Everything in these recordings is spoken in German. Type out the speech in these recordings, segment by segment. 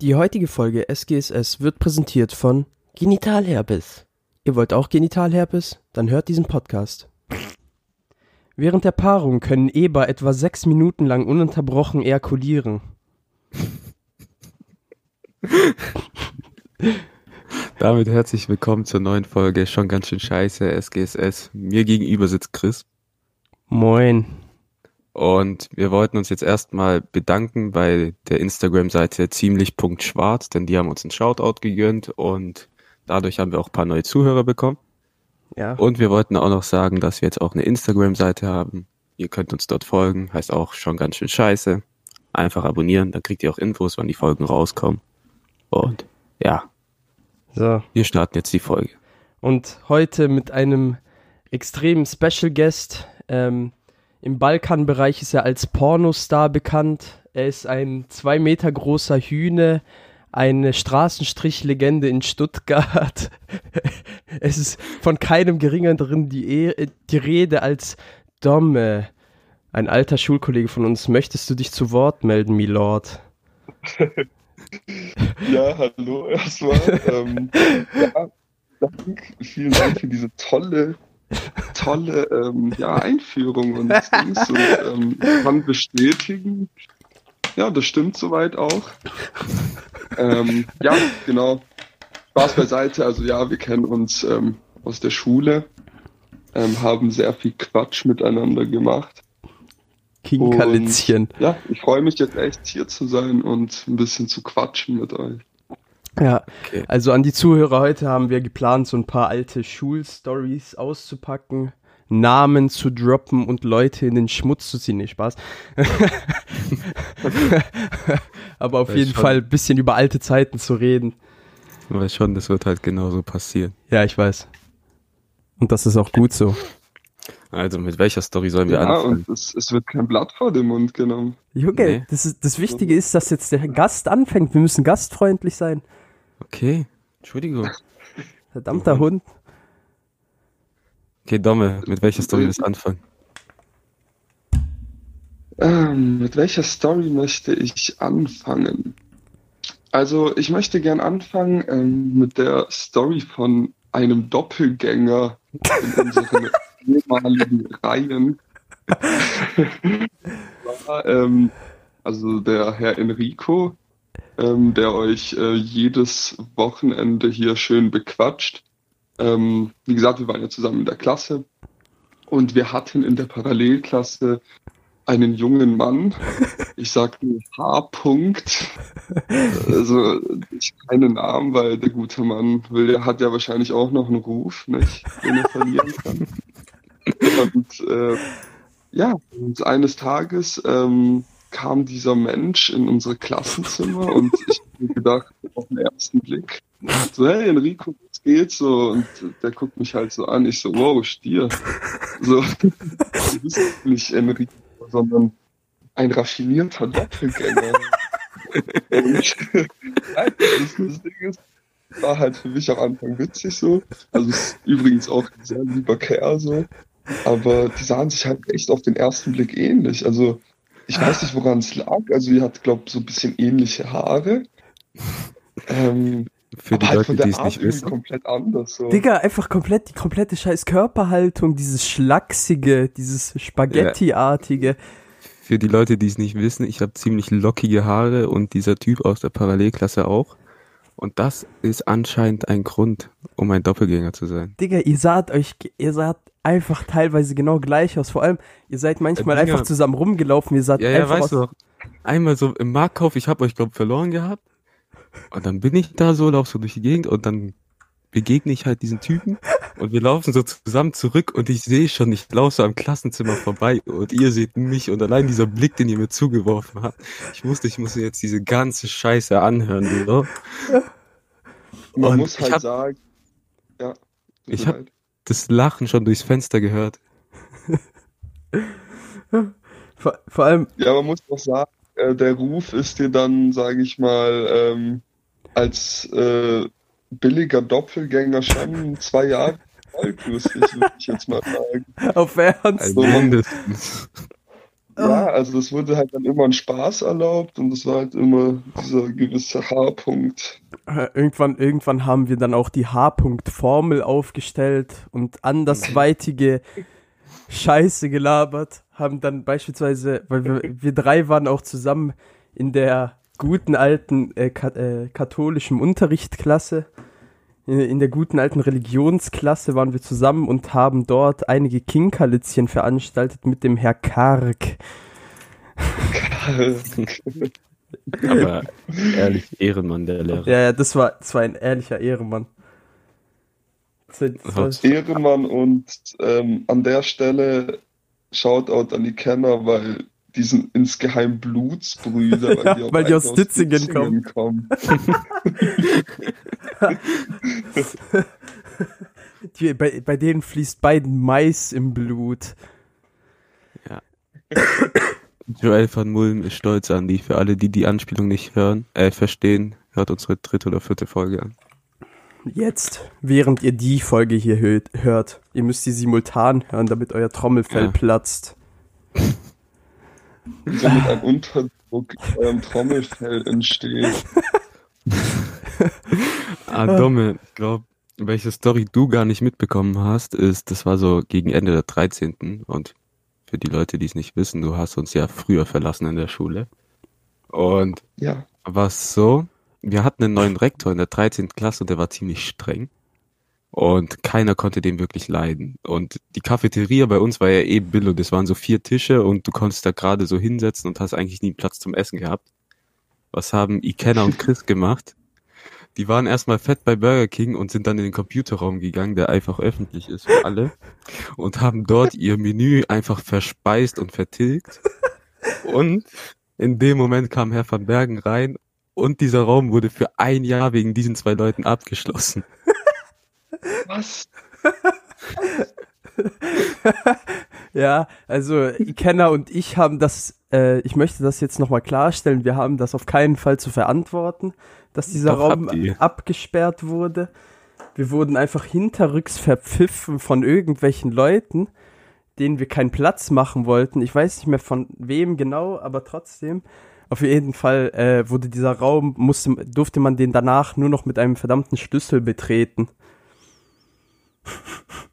Die heutige Folge SGSS wird präsentiert von Genitalherpes. Ihr wollt auch Genitalherpes? Dann hört diesen Podcast. Während der Paarung können Eber etwa sechs Minuten lang ununterbrochen ejakulieren. Damit herzlich willkommen zur neuen Folge Schon ganz schön scheiße, SGSS. Mir gegenüber sitzt Chris. Moin. Und wir wollten uns jetzt erstmal bedanken bei der Instagram-Seite ziemlich.schwarz, denn die haben uns einen Shoutout gegönnt und dadurch haben wir auch ein paar neue Zuhörer bekommen. Ja. Und wir wollten auch noch sagen, dass wir jetzt auch eine Instagram-Seite haben. Ihr könnt uns dort folgen, heißt auch schon ganz schön scheiße. Einfach abonnieren, dann kriegt ihr auch Infos, wann die Folgen rauskommen. Und ja, So. wir starten jetzt die Folge. Und heute mit einem extremen Special Guest. Ähm, Im Balkanbereich ist er als Pornostar bekannt. Er ist ein zwei Meter großer Hühne, eine Straßenstrichlegende in Stuttgart. es ist von keinem geringeren die, E- die Rede als Domme. Ein alter Schulkollege von uns. Möchtest du dich zu Wort melden, Milord? Ja, hallo erstmal. ähm, ja, Dank, vielen Dank für diese tolle, tolle ähm, ja, Einführung und Dings. Und ähm, kann bestätigen, ja, das stimmt soweit auch. Ähm, ja, genau. Spaß beiseite. Also ja, wir kennen uns ähm, aus der Schule, ähm, haben sehr viel Quatsch miteinander gemacht. King Kalitzchen. Ja, ich freue mich jetzt echt hier zu sein und ein bisschen zu quatschen mit euch. Ja, Okay. also an die Zuhörer heute haben wir geplant, so ein paar alte Schulstories auszupacken, Namen zu droppen und Leute in den Schmutz zu ziehen. Nee, Spaß. Aber auf Weiß jeden schon. Fall ein bisschen über alte Zeiten zu reden. Weißt schon, das wird halt genauso passieren. Ja, ich weiß. Und das ist auch gut so. Also, mit welcher Story sollen wir Ja, anfangen? und es, es wird kein Blatt vor den Mund genommen. Junge, Nee. das, ist, das Wichtige ist, dass jetzt der Gast anfängt. Wir müssen gastfreundlich sein. Okay, Entschuldigung. Verdammter Hund. Okay, Domme, mit welcher Story willst du anfangen? Ähm, mit welcher Story möchte ich anfangen? Also, ich möchte gern anfangen ähm, mit der Story von einem Doppelgänger in unseren ehemaligen Reihen. War, ähm, also der Herr Enrico, ähm, der euch äh, jedes Wochenende hier schön bequatscht. Ähm, wie gesagt, wir waren ja zusammen in der Klasse und wir hatten in der Parallelklasse einen jungen Mann. Ich sag nur H. -Punkt. Also ich keine Namen, weil der gute Mann will, der hat ja wahrscheinlich auch noch einen Ruf, nicht, den er verlieren kann. Und äh, ja, und eines Tages ähm, kam dieser Mensch in unsere Klassenzimmer und ich habe mir gedacht, auf den ersten Blick, so, hey Enrico, was geht so? Und der guckt mich halt so an, ich so, wow, Stier. So, du bist nicht Enrico, sondern ein raffinierter Doppelgänger. Das, das Ding ist, war halt für mich am Anfang witzig so. Also ist übrigens auch ein sehr lieber Kerl so. Aber die sahen sich halt echt auf den ersten Blick ähnlich. Also ich weiß nicht, woran es lag. Also ihr habt, glaube ich, so ein bisschen ähnliche Haare. Ähm, Für aber die halt Leute, von die der es Art nicht irgendwie wissen. komplett anders. So. Digga, einfach komplett die komplette scheiß Körperhaltung, dieses Schlachsige, dieses Spaghetti-artige. Für die Leute, die es nicht wissen, ich habe ziemlich lockige Haare und dieser Typ aus der Parallelklasse auch. Und das ist anscheinend ein Grund, um ein Doppelgänger zu sein. Digga, ihr saht euch, ihr saht einfach teilweise genau gleich aus. Vor allem, ihr seid manchmal Ja, Digga. einfach zusammen rumgelaufen. Ihr saht Ja, ja, einfach weißt du aus. doch. Einmal so im Marktkauf, ich habe euch, glaube verloren gehabt. Und dann bin ich da so, lauf so durch die Gegend und dann begegne ich halt diesen Typen und wir laufen so zusammen zurück und ich sehe schon, ich laufe so am Klassenzimmer vorbei und ihr seht mich und allein dieser Blick, den ihr mir zugeworfen habt. Ich wusste, ich muss mir jetzt diese ganze Scheiße anhören, so. Man Und muss ich halt hab- sagen, ja. Ich mir hab- leid. Das Lachen schon durchs Fenster gehört. Vor, vor allem, Ja, man muss doch sagen, äh, der Ruf ist dir dann, sage ich mal, ähm, als äh, billiger Doppelgänger schon zwei Jahre alt, lustig, würde ich jetzt mal sagen. auf Ernst. Also So. mindestens. Ja, also es wurde halt dann immer ein Spaß erlaubt und es war halt immer dieser gewisse H-Punkt. Äh, Irgendwann, irgendwann haben wir dann auch die H-Punkt-Formel aufgestellt und andersweitige Scheiße gelabert. Haben dann beispielsweise, weil wir, wir drei waren auch zusammen in der guten alten äh, ka äh, katholischen Unterrichtsklasse. In, der guten alten Religionsklasse waren wir zusammen und haben dort einige Kinkerlitzchen veranstaltet mit dem Herr Karg. Aber ehrlich, Ehrenmann, der Lehrer. Ja, ja, das war, das war ein ehrlicher Ehrenmann. Das, das war, Ehrenmann und ähm, an der Stelle Shoutout an die Kenner, weil die sind insgeheim Blutsbrüder, weil Ja, die, weil die aus Ditzingen kommen. die, bei, bei denen fließt beiden Mais im Blut. Joel van Mulm ist stolz an die. Für alle, die die Anspielung nicht hören, äh, verstehen, hört unsere dritte oder vierte Folge an. Jetzt, während ihr die Folge hier hö- hört, ihr müsst sie simultan hören, damit euer Trommelfell Ja. platzt. Damit ein Unterdruck in eurem Trommelfell entsteht. Ah, Domme, ich glaube, welche Story du gar nicht mitbekommen hast, ist, das war so gegen Ende der 13. Und für die Leute, die es nicht wissen, du hast uns ja früher verlassen in der Schule. Und Ja. war es so, wir hatten einen neuen Rektor in der 13. Klasse und der war ziemlich streng. Und keiner konnte den wirklich leiden. Und die Cafeteria bei uns war ja eh billo. Das waren so vier Tische und du konntest da gerade so hinsetzen und hast eigentlich nie Platz zum Essen gehabt. Was haben Ikenna und Chris gemacht? Die waren erstmal fett bei Burger King und sind dann in den Computerraum gegangen, der einfach öffentlich ist für alle. Und haben dort ihr Menü einfach verspeist und vertilgt. Und in dem Moment kam Herr van Bergen rein und dieser Raum wurde für ein Jahr wegen diesen zwei Leuten abgeschlossen. Was? Ja, also Ikenna und ich haben das, äh, ich möchte das jetzt nochmal klarstellen, wir haben das auf keinen Fall zu verantworten, dass dieser Doch, Raum abgesperrt wurde. Wir wurden einfach hinterrücks verpfiffen von irgendwelchen Leuten, denen wir keinen Platz machen wollten. Ich weiß nicht mehr von wem genau, aber trotzdem. Auf jeden Fall äh, wurde dieser Raum, musste, durfte man den danach nur noch mit einem verdammten Schlüssel betreten.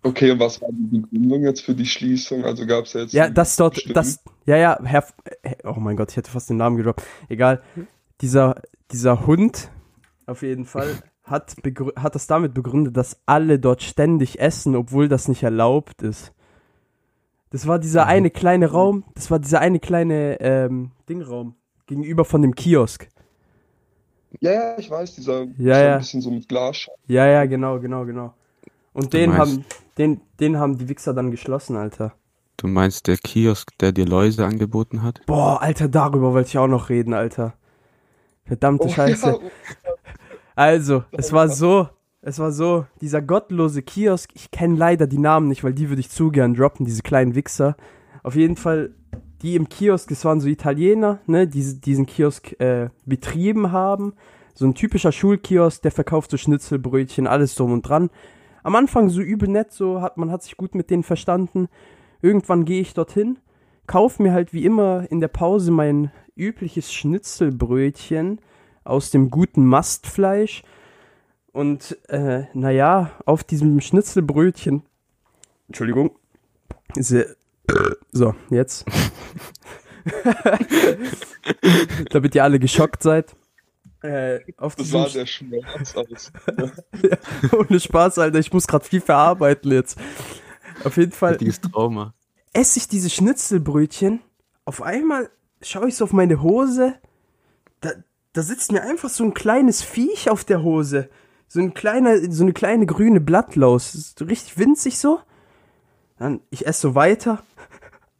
Okay, und was war die Begründung jetzt für die Schließung? Also gab es ja jetzt. Ja, das dort, bestimmten- das, ja, ja, Herr, äh, oh mein Gott, ich hätte fast den Namen gedroppt. Egal, dieser, dieser Hund, auf jeden Fall, hat, hat das damit begründet, dass alle dort ständig essen, obwohl das nicht erlaubt ist. Das war dieser eine kleine Raum, das war dieser eine kleine, ähm, Dingraum, gegenüber von dem Kiosk. Ja, ja, ich weiß, dieser Ja, ja. ein bisschen so mit Glas. Ja, ja, genau, genau, genau. Und Du den meinst- haben, den, den haben die Wichser dann geschlossen, Alter. Du meinst der Kiosk, der dir Läuse angeboten hat? Boah, Alter, darüber wollte ich auch noch reden, Alter. Verdammte Oh, Scheiße. ja, Also, es war so, es war so, dieser gottlose Kiosk, ich kenne leider die Namen nicht, weil die würde ich zu gern droppen, diese kleinen Wichser. Auf jeden Fall, die im Kiosk, das waren so Italiener, ne, die diesen Kiosk äh, betrieben haben. So ein typischer Schulkiosk, der verkauft so Schnitzelbrötchen, alles drum und dran. Am Anfang so übel nett, so hat man hat sich gut mit denen verstanden. Irgendwann gehe ich dorthin, kauf mir halt wie immer in der Pause mein übliches Schnitzelbrötchen aus dem guten Mastfleisch. Und äh, naja, auf diesem Schnitzelbrötchen, Entschuldigung, ist er- so, jetzt. Damit ihr alle geschockt seid. Äh, auf Das sah der Schmerz aus. ohne Spaß, Alter, ich muss gerade viel verarbeiten jetzt. Auf jeden Fall Richtiges Trauma. esse ich diese Schnitzelbrötchen. Auf einmal schaue ich so auf meine Hose. Da, da sitzt mir einfach so ein kleines Viech auf der Hose. So ein kleiner, so eine kleine grüne Blattlaus. Das ist so richtig winzig so. Dann, ich esse so weiter.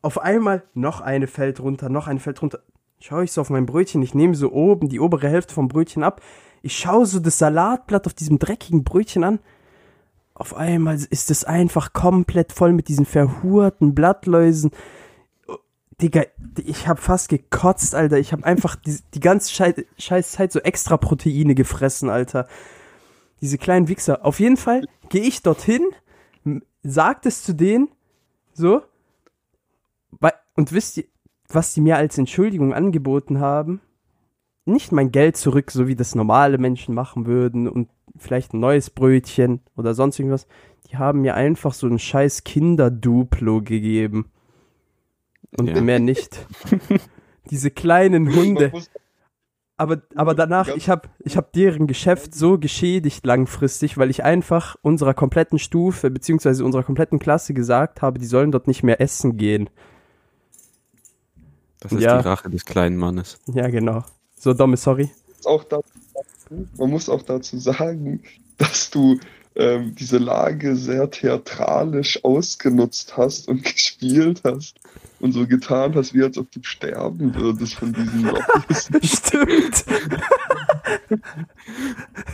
Auf einmal noch eine fällt runter, noch eine fällt runter. Schaue ich so auf mein Brötchen. Ich nehme so oben die obere Hälfte vom Brötchen ab. Ich schaue so das Salatblatt auf diesem dreckigen Brötchen an. Auf einmal ist es einfach komplett voll mit diesen verhurten Blattläusen. Oh, Digga, ich hab fast gekotzt, Alter. Ich hab einfach die, die ganze Schei scheiß Zeit so extra Proteine gefressen, Alter. Diese kleinen Wichser. Auf jeden Fall gehe ich dorthin, sagt es zu denen, so. Und wisst ihr, was die mir als Entschuldigung angeboten haben, nicht mein Geld zurück, so wie das normale Menschen machen würden und vielleicht ein neues Brötchen oder sonst irgendwas. Die haben mir einfach so ein scheiß Kinderduplo gegeben. Und Ja. mehr nicht. Diese kleinen Hunde. Aber, aber danach, ich habe ich hab deren Geschäft so geschädigt langfristig, weil ich einfach unserer kompletten Stufe beziehungsweise unserer kompletten Klasse gesagt habe, die sollen dort nicht mehr essen gehen. Das ist Ja. die Rache des kleinen Mannes. Ja, genau. So, Domme, sorry. auch dazu, man muss auch dazu sagen, dass du ähm, diese Lage sehr theatralisch ausgenutzt hast und gespielt hast und so getan hast, wie als ob du sterben würdest von diesen Lobbys Stimmt.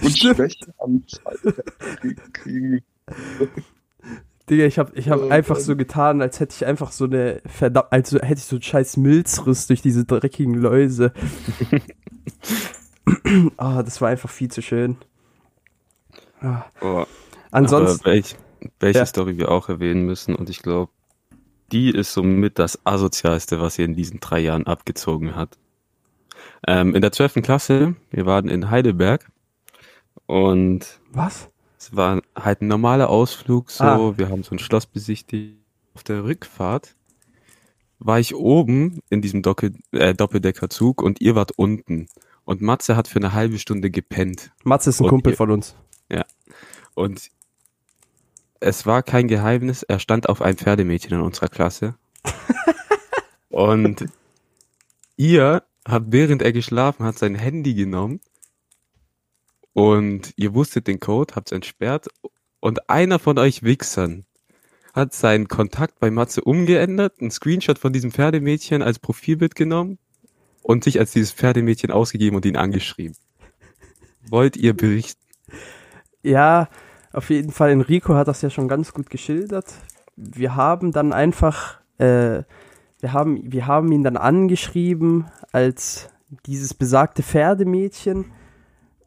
und Stimmt. Schwächeanzeigen kriegen. Digga, ich habe ich hab Oh, einfach Mann. so getan, als hätte ich einfach so eine verdammt, also hätte ich so einen scheiß Milzriss durch diese dreckigen Läuse. Ah, das war einfach viel zu schön. Ah, Oh, ansonsten, Aber welch, welche Ja. Story wir auch erwähnen müssen, und ich glaube, die ist somit das asozialste, was ihr in diesen drei Jahren abgezogen hat. Ähm, in der 12. Klasse, wir waren in Heidelberg und was? Es war halt ein normaler Ausflug, so, Ah. wir haben so ein Schloss besichtigt. Auf der Rückfahrt war ich oben in diesem Docke, äh, Doppeldeckerzug und ihr wart unten. Und Matze hat für eine halbe Stunde gepennt. Matze ist ein Und Kumpel ihr- von uns. Und es war kein Geheimnis, er stand auf ein Pferdemädchen in unserer Klasse. und ihr habt, während er geschlafen hat, sein Handy genommen und ihr wusstet den Code, habt's entsperrt und einer von euch Wichsern hat seinen Kontakt bei Matze umgeändert, einen Screenshot von diesem Pferdemädchen als Profilbild genommen und sich als dieses Pferdemädchen ausgegeben und ihn angeschrieben. Wollt ihr berichten? Ja, auf jeden Fall, Enrico hat das ja schon ganz gut geschildert. Wir haben dann einfach, äh, wir haben, wir haben ihn dann angeschrieben als dieses besagte Pferdemädchen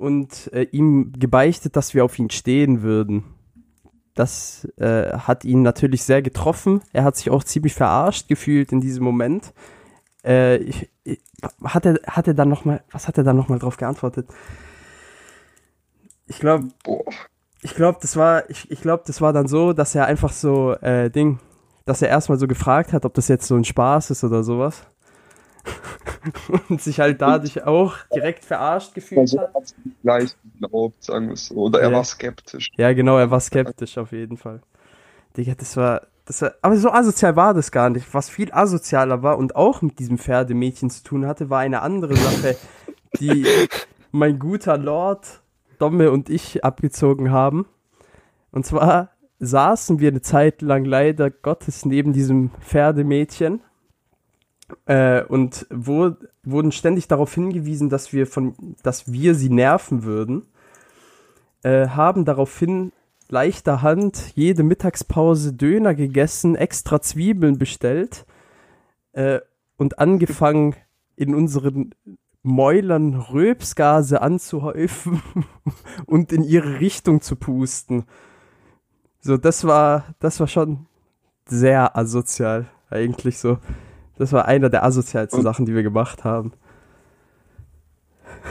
und äh, ihm gebeichtet, dass wir auf ihn stehen würden. Das äh, hat ihn natürlich sehr getroffen. Er hat sich auch ziemlich verarscht gefühlt in diesem Moment. Äh, ich, ich, hat, er, hat er dann noch was hat er dann nochmal drauf geantwortet? Ich glaube, ich glaube, das war, ich, ich glaube, das war dann so, dass er einfach so, äh, Ding, dass er erstmal so gefragt hat, ob das jetzt so ein Spaß ist oder sowas. Und sich halt dadurch auch direkt verarscht gefühlt also hat. er gleich geglaubt, sagen wir es so. Oder er Ja. war skeptisch. Ja, genau, er war skeptisch auf jeden Fall. Digga, das war, das war, aber so asozial war das gar nicht. Was viel asozialer war und auch mit diesem Pferdemädchen zu tun hatte, war eine andere Sache, die mein guter Lord Domme und ich abgezogen haben. Und zwar saßen wir eine Zeit lang leider Gottes neben diesem Pferdemädchen äh, und wo, wurden ständig darauf hingewiesen, dass wir von, dass wir sie nerven würden, äh, haben daraufhin leichter Hand jede Mittagspause Döner gegessen, extra Zwiebeln bestellt äh, und angefangen in unseren Mäulern Röpsgase anzuhäufen und in ihre Richtung zu pusten. So, das war, das war schon sehr asozial, eigentlich so. Das war einer der asozialsten Und- Sachen, die wir gemacht haben.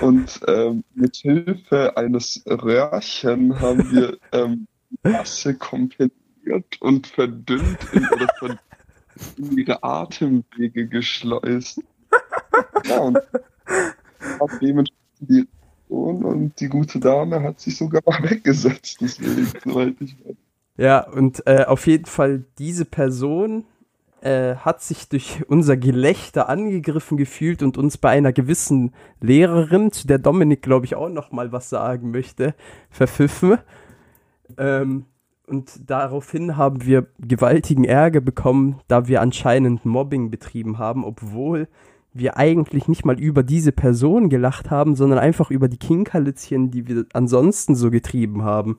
Und ähm, mit Hilfe eines Röhrchen haben wir ähm, Masse kompensiert und verdünnt in, oder ver in ihre Atemwege geschleust. Ja, und hat dementsprechend die Reaktion und die gute Dame hat sich sogar mal weggesetzt, deswegen, soweit ich weiß. Ja, und äh, auf jeden Fall diese Person äh, hat sich durch unser Gelächter angegriffen gefühlt und uns bei einer gewissen Lehrerin, zu der Dominik, glaube ich, auch noch mal was sagen möchte, verpfiffen. Ähm, und daraufhin haben wir gewaltigen Ärger bekommen, da wir anscheinend Mobbing betrieben haben, obwohl wir eigentlich nicht mal über diese Person gelacht haben, sondern einfach über die Kinkerlitzchen, die wir ansonsten so getrieben haben.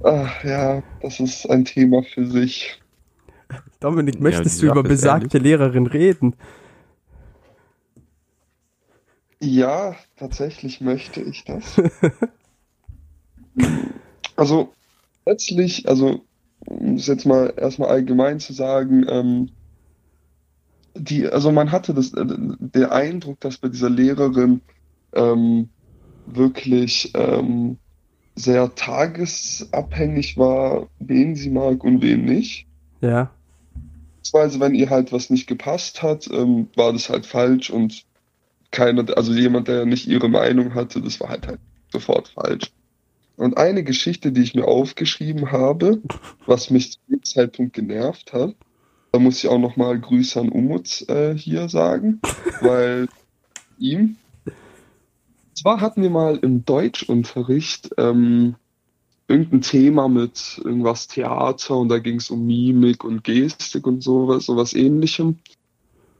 Ach ja, das ist ein Thema für sich. Dominik, Ja, möchtest die du über besagte Lehrerin reden? Ja, tatsächlich möchte ich das. Also, letztlich, also, um es jetzt mal erstmal allgemein zu sagen, ähm, die, also man hatte das, äh, der Eindruck, dass bei dieser Lehrerin ähm, wirklich ähm, sehr tagesabhängig war, wen sie mag und wen nicht. Ja. Beziehungsweise, wenn ihr halt was nicht gepasst hat, ähm, war das halt falsch und keiner, also jemand, der nicht ihre Meinung hatte, das war halt halt sofort falsch. Und eine Geschichte, die ich mir aufgeschrieben habe, was mich zu dem Zeitpunkt genervt hat, da muss ich auch nochmal Grüße an Umut äh, hier sagen, weil ihm. Zwar hatten wir mal im Deutschunterricht ähm, irgendein Thema mit irgendwas Theater und da ging es um Mimik und Gestik und sowas, sowas ähnlichem.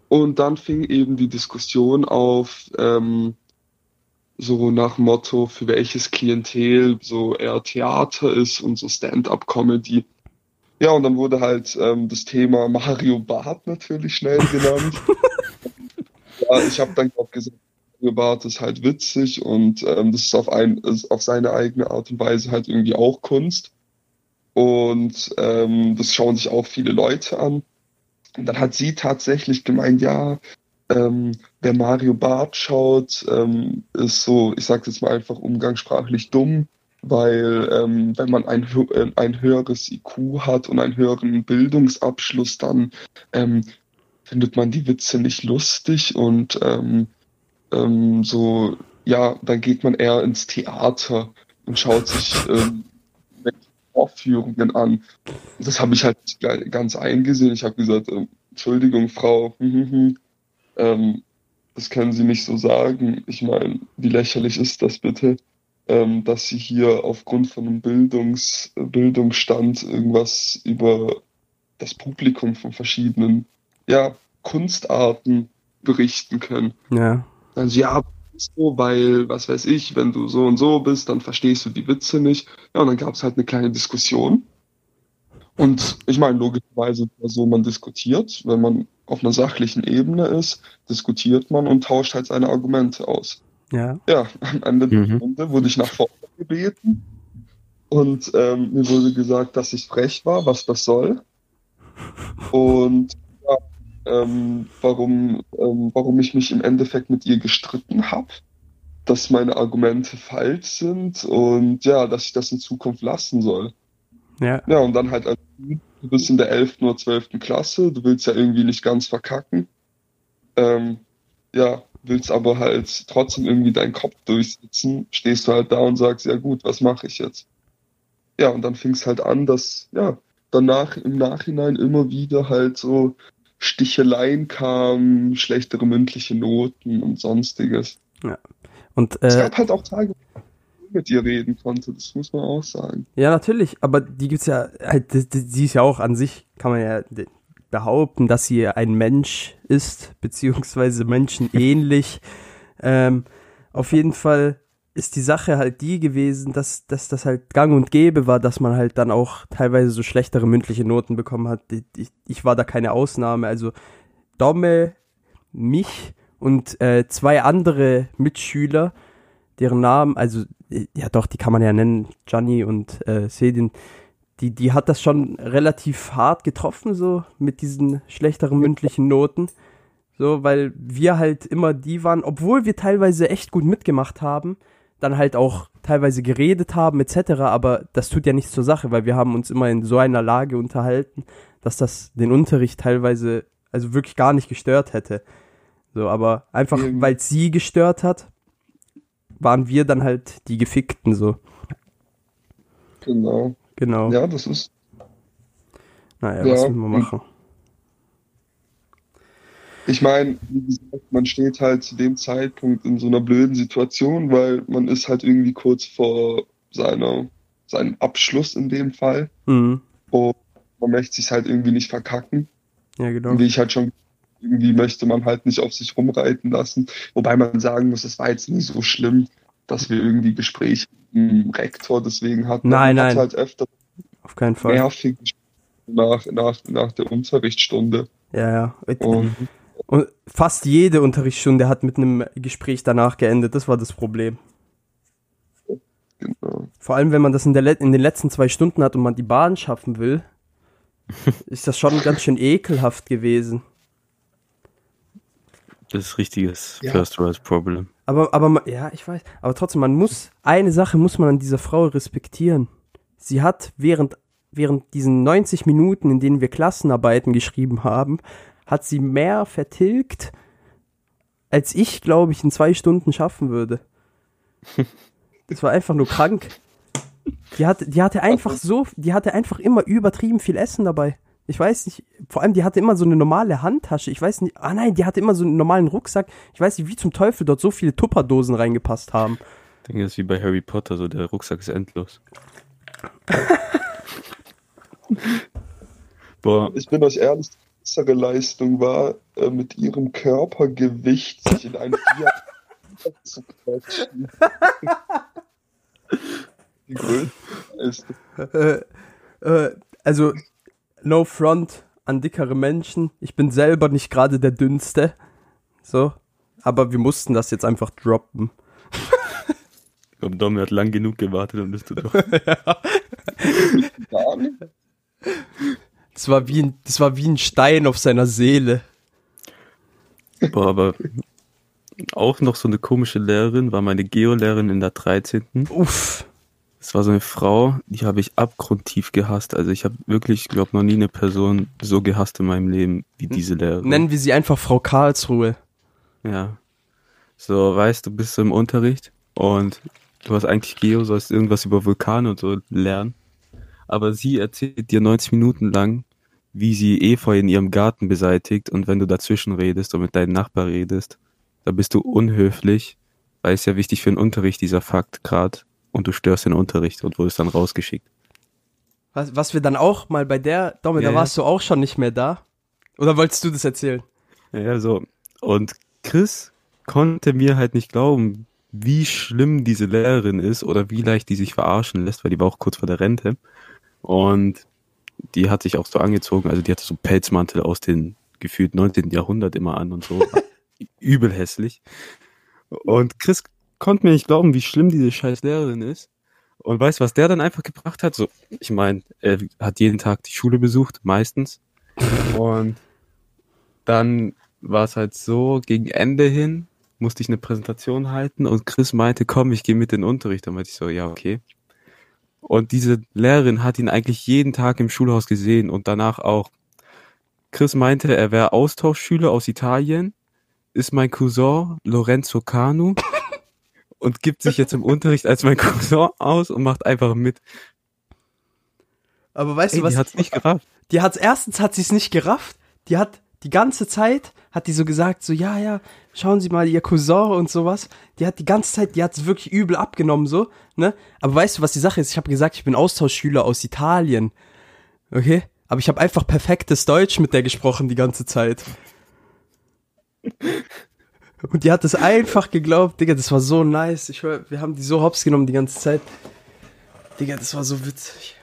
Und dann fing eben die Diskussion auf, ähm, so nach Motto, für welches Klientel so eher Theater ist und so Stand-up-Comedy. Ja, und dann wurde halt ähm, das Thema Mario Barth natürlich schnell genannt. ja, ich habe dann auch gesagt, Barth ist halt witzig und ähm, das ist auf, ein, ist auf seine eigene Art und Weise halt irgendwie auch Kunst. Und ähm, das schauen sich auch viele Leute an. Und dann hat sie tatsächlich gemeint, ja, ähm, wer Mario Barth schaut, ähm, ist so, ich sage jetzt mal einfach umgangssprachlich dumm, weil ähm, wenn man ein, äh, ein höheres IQ hat und einen höheren Bildungsabschluss, dann ähm, findet man die Witze nicht lustig und ähm, ähm, so, ja, dann geht man eher ins Theater und schaut sich ähm, Vorführungen an. Das habe ich halt ganz eingesehen. Ich habe gesagt, äh, Entschuldigung, Frau, hm, hm, hm, ähm, das können Sie nicht so sagen. Ich meine, wie lächerlich ist das bitte, ähm, dass Sie hier aufgrund von einem Bildungs Bildungsstand irgendwas über das Publikum von verschiedenen ja, Kunstarten berichten können. Ja. Also ja, so, weil, was weiß ich, wenn du so und so bist, dann verstehst du die Witze nicht. Ja, und dann gab es halt eine kleine Diskussion. Und ich meine, logischerweise, also man diskutiert, wenn man auf einer sachlichen Ebene ist, diskutiert man und tauscht halt seine Argumente aus. Ja. Ja, am Ende der Mhm. Runde wurde ich nach vorne gebeten und ähm, mir wurde gesagt, dass ich frech war, was das soll. Und ähm, warum, ähm, warum ich mich im Endeffekt mit ihr gestritten habe, dass meine Argumente falsch sind und ja, dass ich das in Zukunft lassen soll. Ja. Ja, und dann halt, als du bist in der 11. oder 12. Klasse, du willst ja irgendwie nicht ganz verkacken. Ähm, ja, willst aber halt trotzdem irgendwie deinen Kopf durchsetzen, stehst du halt da und sagst, ja gut, was mache ich jetzt? Ja, und dann fing es halt an, dass, ja, danach im Nachhinein immer wieder halt so Sticheleien kamen, schlechtere mündliche Noten und sonstiges. Und Es äh, gab halt auch Tage, wo ich mit ihr reden konnte, das muss man auch sagen. ja, natürlich, aber die gibt's ja, halt, die- die- sie ist ja auch an sich, kann man ja behaupten, dass sie ein Mensch ist, beziehungsweise menschenähnlich. ähm, auf jeden Fall ist die Sache halt die gewesen, dass, dass das halt gang und gäbe war, dass man halt dann auch teilweise so schlechtere mündliche Noten bekommen hat. Ich, ich, war da keine Ausnahme. Also Domme, mich und äh, zwei andere Mitschüler, deren Namen, also äh, ja doch, die kann man ja nennen, Gianni und äh, Sedin, die, die hat das schon relativ hart getroffen, so mit diesen schlechteren mündlichen Noten. So, weil wir halt immer die waren, obwohl wir teilweise echt gut mitgemacht haben, dann halt auch teilweise geredet haben, etc., aber das tut ja nichts zur Sache, weil wir haben uns immer in so einer Lage unterhalten, dass das den Unterricht teilweise, also wirklich gar nicht gestört hätte. So, aber einfach, weil sie gestört hat, waren wir dann halt die Gefickten, so. Genau. Genau. Ja, das ist Naja, Ja, was will man und- machen? Ich meine, wie gesagt, man steht halt zu dem Zeitpunkt in so einer blöden Situation, weil man ist halt irgendwie kurz vor seiner, seinem Abschluss in dem Fall. Mhm. Und man möchte sich halt irgendwie nicht verkacken. Ja, genau. Und wie ich halt schon, irgendwie möchte man halt nicht auf sich rumreiten lassen. Wobei man sagen muss, es war jetzt nie so schlimm, dass wir irgendwie Gespräche mit dem Rektor deswegen hatten. Nein, man nein. halt öfter Auf keinen Fall. nervig nach, nach, nach der Unterrichtsstunde. Ja, ja. Und Und fast jede Unterrichtsstunde hat mit einem Gespräch danach geendet. Das war das Problem. genau. Vor allem, wenn man das in, der Let in den letzten zwei Stunden hat und man die Bahn schaffen will, ist das schon ganz schön ekelhaft gewesen. Das ist richtiges Ja. First World Problem. Aber, aber, ja, ich weiß. Aber trotzdem, man muss, eine Sache muss man an dieser Frau respektieren. Sie hat während, während diesen 90 Minuten, in denen wir Klassenarbeiten geschrieben haben, hat sie mehr vertilgt, als ich, glaube ich, in zwei Stunden schaffen würde. Das war einfach nur krank. Die hatte, die hatte einfach so, die hatte einfach immer übertrieben viel Essen dabei. Ich weiß nicht, vor allem die hatte immer so eine normale Handtasche. Ich weiß nicht, ah nein, die hatte immer so einen normalen Rucksack. Ich weiß nicht, wie zum Teufel dort so viele Tupperdosen reingepasst haben. Ich denke, das ist wie bei Harry Potter, so der Rucksack ist endlos. Boah, Ich bin euch ehrlich, die bessere Leistung war, äh, mit ihrem Körpergewicht sich in ein Fiat zu quetschen. Die größte Leistung. Äh, äh, also, no front an dickere Menschen. Ich bin selber nicht gerade der dünnste. So. Aber wir mussten das jetzt einfach droppen. ich glaube, Dom hat lang genug gewartet und ist doch. Gar nicht. Das war wie ein, das war wie ein Stein auf seiner Seele. Boah, aber auch noch so eine komische Lehrerin war meine Geolehrerin in der 13. Uff. Es war so eine Frau, die habe ich abgrundtief gehasst. Also ich habe wirklich, glaube noch nie eine Person so gehasst in meinem Leben wie diese Lehrerin. Nennen wir sie einfach Frau Karlsruhe. Ja. So, weißt du, bist im Unterricht und du hast eigentlich Geo, sollst irgendwas über Vulkane und so lernen. Aber sie erzählt dir 90 Minuten lang, wie sie Efeu in ihrem Garten beseitigt und wenn du dazwischen redest und mit deinem Nachbar redest, da bist du unhöflich, weil es ja wichtig für den Unterricht, dieser Fakt grad und du störst den Unterricht und wurdest dann rausgeschickt. Was, was wir dann auch mal bei der, Domme, Ja, da ja. warst du auch schon nicht mehr da. Oder wolltest du das erzählen? Ja, so. Und Chris konnte mir halt nicht glauben, wie schlimm diese Lehrerin ist oder wie leicht die sich verarschen lässt, weil die war auch kurz vor der Rente. Und die hat sich auch so angezogen, also die hatte so Pelzmantel aus den gefühlt 19. Jahrhundert immer an und so. Übel hässlich. Und Chris konnte mir nicht glauben, wie schlimm diese scheiß Lehrerin ist. Und weißt du, was der dann einfach gebracht hat? So, ich meine, er hat jeden Tag die Schule besucht, meistens. Und dann war es halt so, gegen Ende hin musste ich eine Präsentation halten und Chris meinte, komm, ich gehe mit in den Unterricht. Dann meinte ich so, ja, okay. Und diese Lehrerin hat ihn eigentlich jeden Tag im Schulhaus gesehen und danach auch. Chris meinte, er wäre Austauschschüler aus Italien, ist mein Cousin Lorenzo Canu und gibt sich jetzt im Unterricht als mein Cousin aus und macht einfach mit. Aber weißt Ey, du was? die hat's nicht gerafft. Die hat's erstens hat sie es nicht gerafft. Die hat die ganze Zeit hat die so gesagt, so ja, ja, schauen Sie mal, Ihr Cousin und sowas. Die hat die ganze Zeit, die hat's wirklich übel abgenommen so, ne? Aber weißt du, was die Sache ist? Ich habe gesagt, ich bin Austauschschüler aus Italien. Okay? Aber ich habe einfach perfektes Deutsch mit der gesprochen die ganze Zeit. Und die hat es einfach geglaubt, Digga, das war so nice. Ich wir haben die so hops genommen die ganze Zeit. Digga, das war so witzig.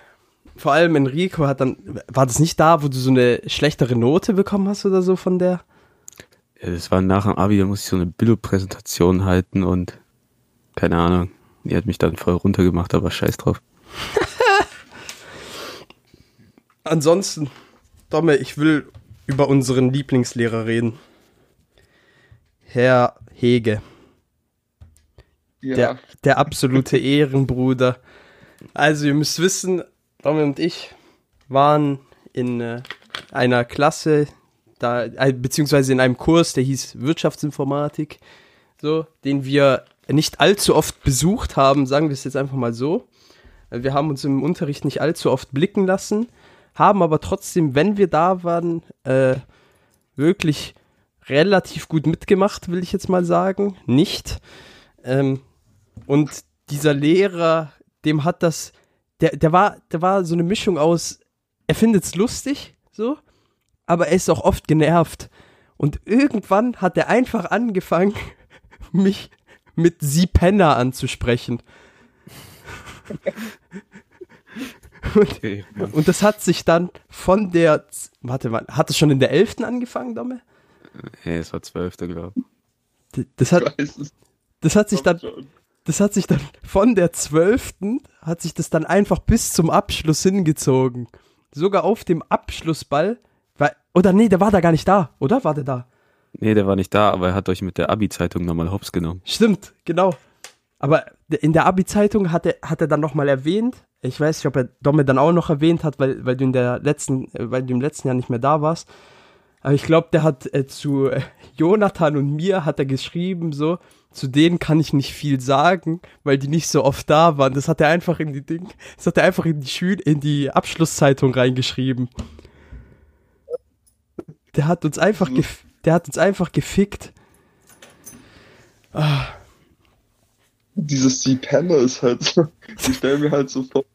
Vor allem Enrico hat dann, war das nicht da, wo du so eine schlechtere Note bekommen hast oder so von der? Ja, das war nach dem Abi, da musste ich so eine Billo-Präsentation halten und keine Ahnung. Die hat mich dann voll runtergemacht, aber scheiß drauf. Ansonsten, Domme, ich will über unseren Lieblingslehrer reden. Herr Hege, Ja, der, der absolute Ehrenbruder. Also, ihr müsst wissen, Domme und ich waren in äh, einer Klasse, da, äh, beziehungsweise in einem Kurs, der hieß Wirtschaftsinformatik, so, den wir nicht allzu oft besucht haben, sagen wir es jetzt einfach mal so. Wir haben uns im Unterricht nicht allzu oft blicken lassen, haben aber trotzdem, wenn wir da waren, äh, wirklich relativ gut mitgemacht, will ich jetzt mal sagen. Nicht. Ähm, und dieser Lehrer, dem hat das, der, der war, der war so eine Mischung aus, er findet es lustig, so, aber er ist auch oft genervt. Und irgendwann hat er einfach angefangen, mich mit Sie Penner anzusprechen. Und, Okay, und das hat sich dann von der, warte mal, hat es schon in der 11. angefangen, Domme? hey, es war zwölfte, glaube D- Das hat, ich weiß es das hat sich dann. Das hat sich dann von der 12. hat sich das dann einfach bis zum Abschluss hingezogen. Sogar auf dem Abschlussball, weil, oder nee, der war da gar nicht da, oder? War der da? Nee, der war nicht da, aber er hat euch mit der Abi-Zeitung nochmal hops genommen. Stimmt, genau. Aber in der Abi-Zeitung hat er, hat er dann nochmal erwähnt, ich weiß nicht, ob er Domme dann auch noch erwähnt hat, weil, weil du in der letzten, äh, weil du im letzten Jahr nicht mehr da warst. Aber ich glaube, der hat äh, zu äh, Jonathan und mir hat er geschrieben, so, zu denen kann ich nicht viel sagen, weil die nicht so oft da waren. Das hat er einfach in die Ding, das hat er einfach in die Schül in die Abschlusszeitung reingeschrieben. Der hat uns einfach, gef der hat uns einfach gefickt. Ah, Dieses Die Penner ist halt so, ich stelle mir halt so vor,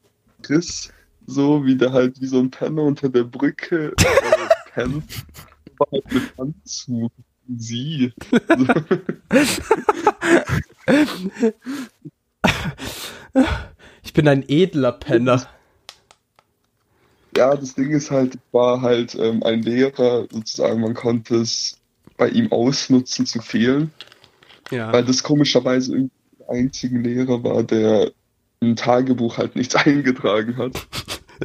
Chris, so wie der halt wie so ein Penner unter der Brücke äh, pennt, halt mit Anzug. Sie. Ich bin ein edler Penner. Ja, das Ding ist halt, ich war halt ähm, ein Lehrer, sozusagen, man konnte es bei ihm ausnutzen zu fehlen, Ja. weil das komischerweise irgendwie der einzige Lehrer war, der im Tagebuch halt nichts eingetragen hat.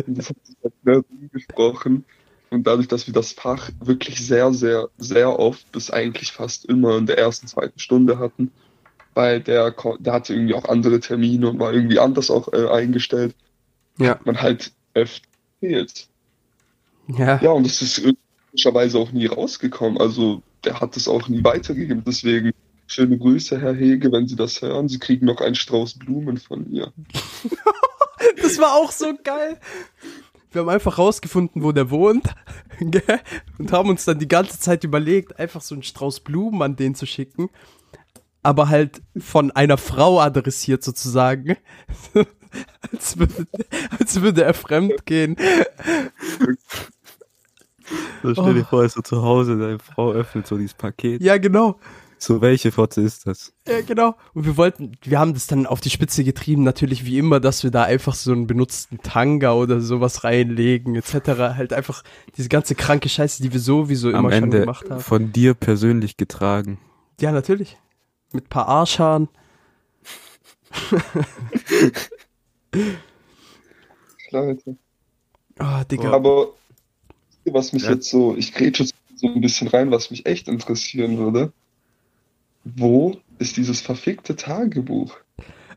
Und das hat sich halt umgesprochen. Und dadurch, dass wir das Fach wirklich sehr, sehr, sehr oft bis eigentlich fast immer in der ersten, zweiten Stunde hatten, weil der, der hatte irgendwie auch andere Termine und war irgendwie anders auch äh, eingestellt, Ja. man halt öfter fehlt. Ja. Ja, und das ist komischerweise auch nie rausgekommen. Also der hat es auch nie weitergegeben. Deswegen schöne Grüße, Herr Hege, wenn Sie das hören. Sie kriegen noch einen Strauß Blumen von mir. Das war auch so geil. Wir haben einfach rausgefunden, wo der wohnt. Und haben uns dann die ganze Zeit überlegt, einfach so einen Strauß Blumen an den zu schicken. Aber halt von einer Frau adressiert sozusagen. als, würde, als würde er fremd gehen. So stell dir Oh. vor, ist so zu Hause, deine Frau öffnet so dieses Paket. Ja, genau. So, welche Fotze ist das? Ja, genau. Und wir wollten, wir haben das dann auf die Spitze getrieben, natürlich wie immer, dass wir da einfach so einen benutzten Tanga oder sowas reinlegen, etc. Halt einfach diese ganze kranke Scheiße, die wir sowieso Am immer schon Ende gemacht haben. von dir persönlich getragen. Ja, natürlich. Mit paar Arschhaaren. Leute. Oh, Digga. Aber was mich Ja. jetzt so, ich grätsche jetzt so ein bisschen rein, was mich echt interessieren würde. Wo ist dieses verfickte Tagebuch?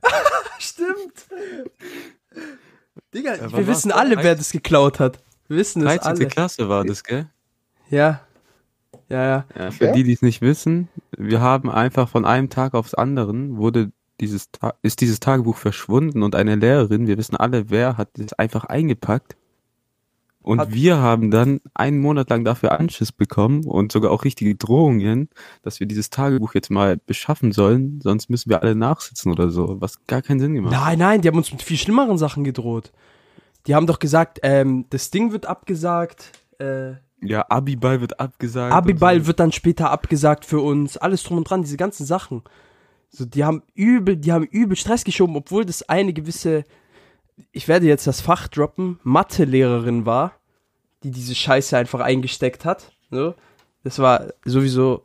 Stimmt. Digga, Ja, wann wir wissen alle, wer das geklaut hat. Wir wissen es 13. alle. Klasse war das, gell? Ja. Ja, ja. Ja, für Ja? die, die es nicht wissen, wir haben einfach von einem Tag aufs anderen wurde dieses Ta ist dieses Tagebuch verschwunden und eine Lehrerin, wir wissen alle, wer hat es einfach eingepackt. Und Hat- wir haben dann einen Monat lang dafür Anschiss bekommen und sogar auch richtige Drohungen, dass wir dieses Tagebuch jetzt mal beschaffen sollen, sonst müssen wir alle nachsitzen oder so, was gar keinen Sinn gemacht. Nein, nein, die haben uns mit viel schlimmeren Sachen gedroht. Die haben doch gesagt, ähm, das Ding wird abgesagt, äh, Ja, Abiball wird abgesagt. Abiball so. wird dann später abgesagt für uns, alles drum und dran, diese ganzen Sachen. So, die haben übel, die haben übel Stress geschoben, obwohl das eine gewisse, ich werde jetzt das Fach droppen, Mathelehrerin war, die diese Scheiße einfach eingesteckt hat. So. Das war sowieso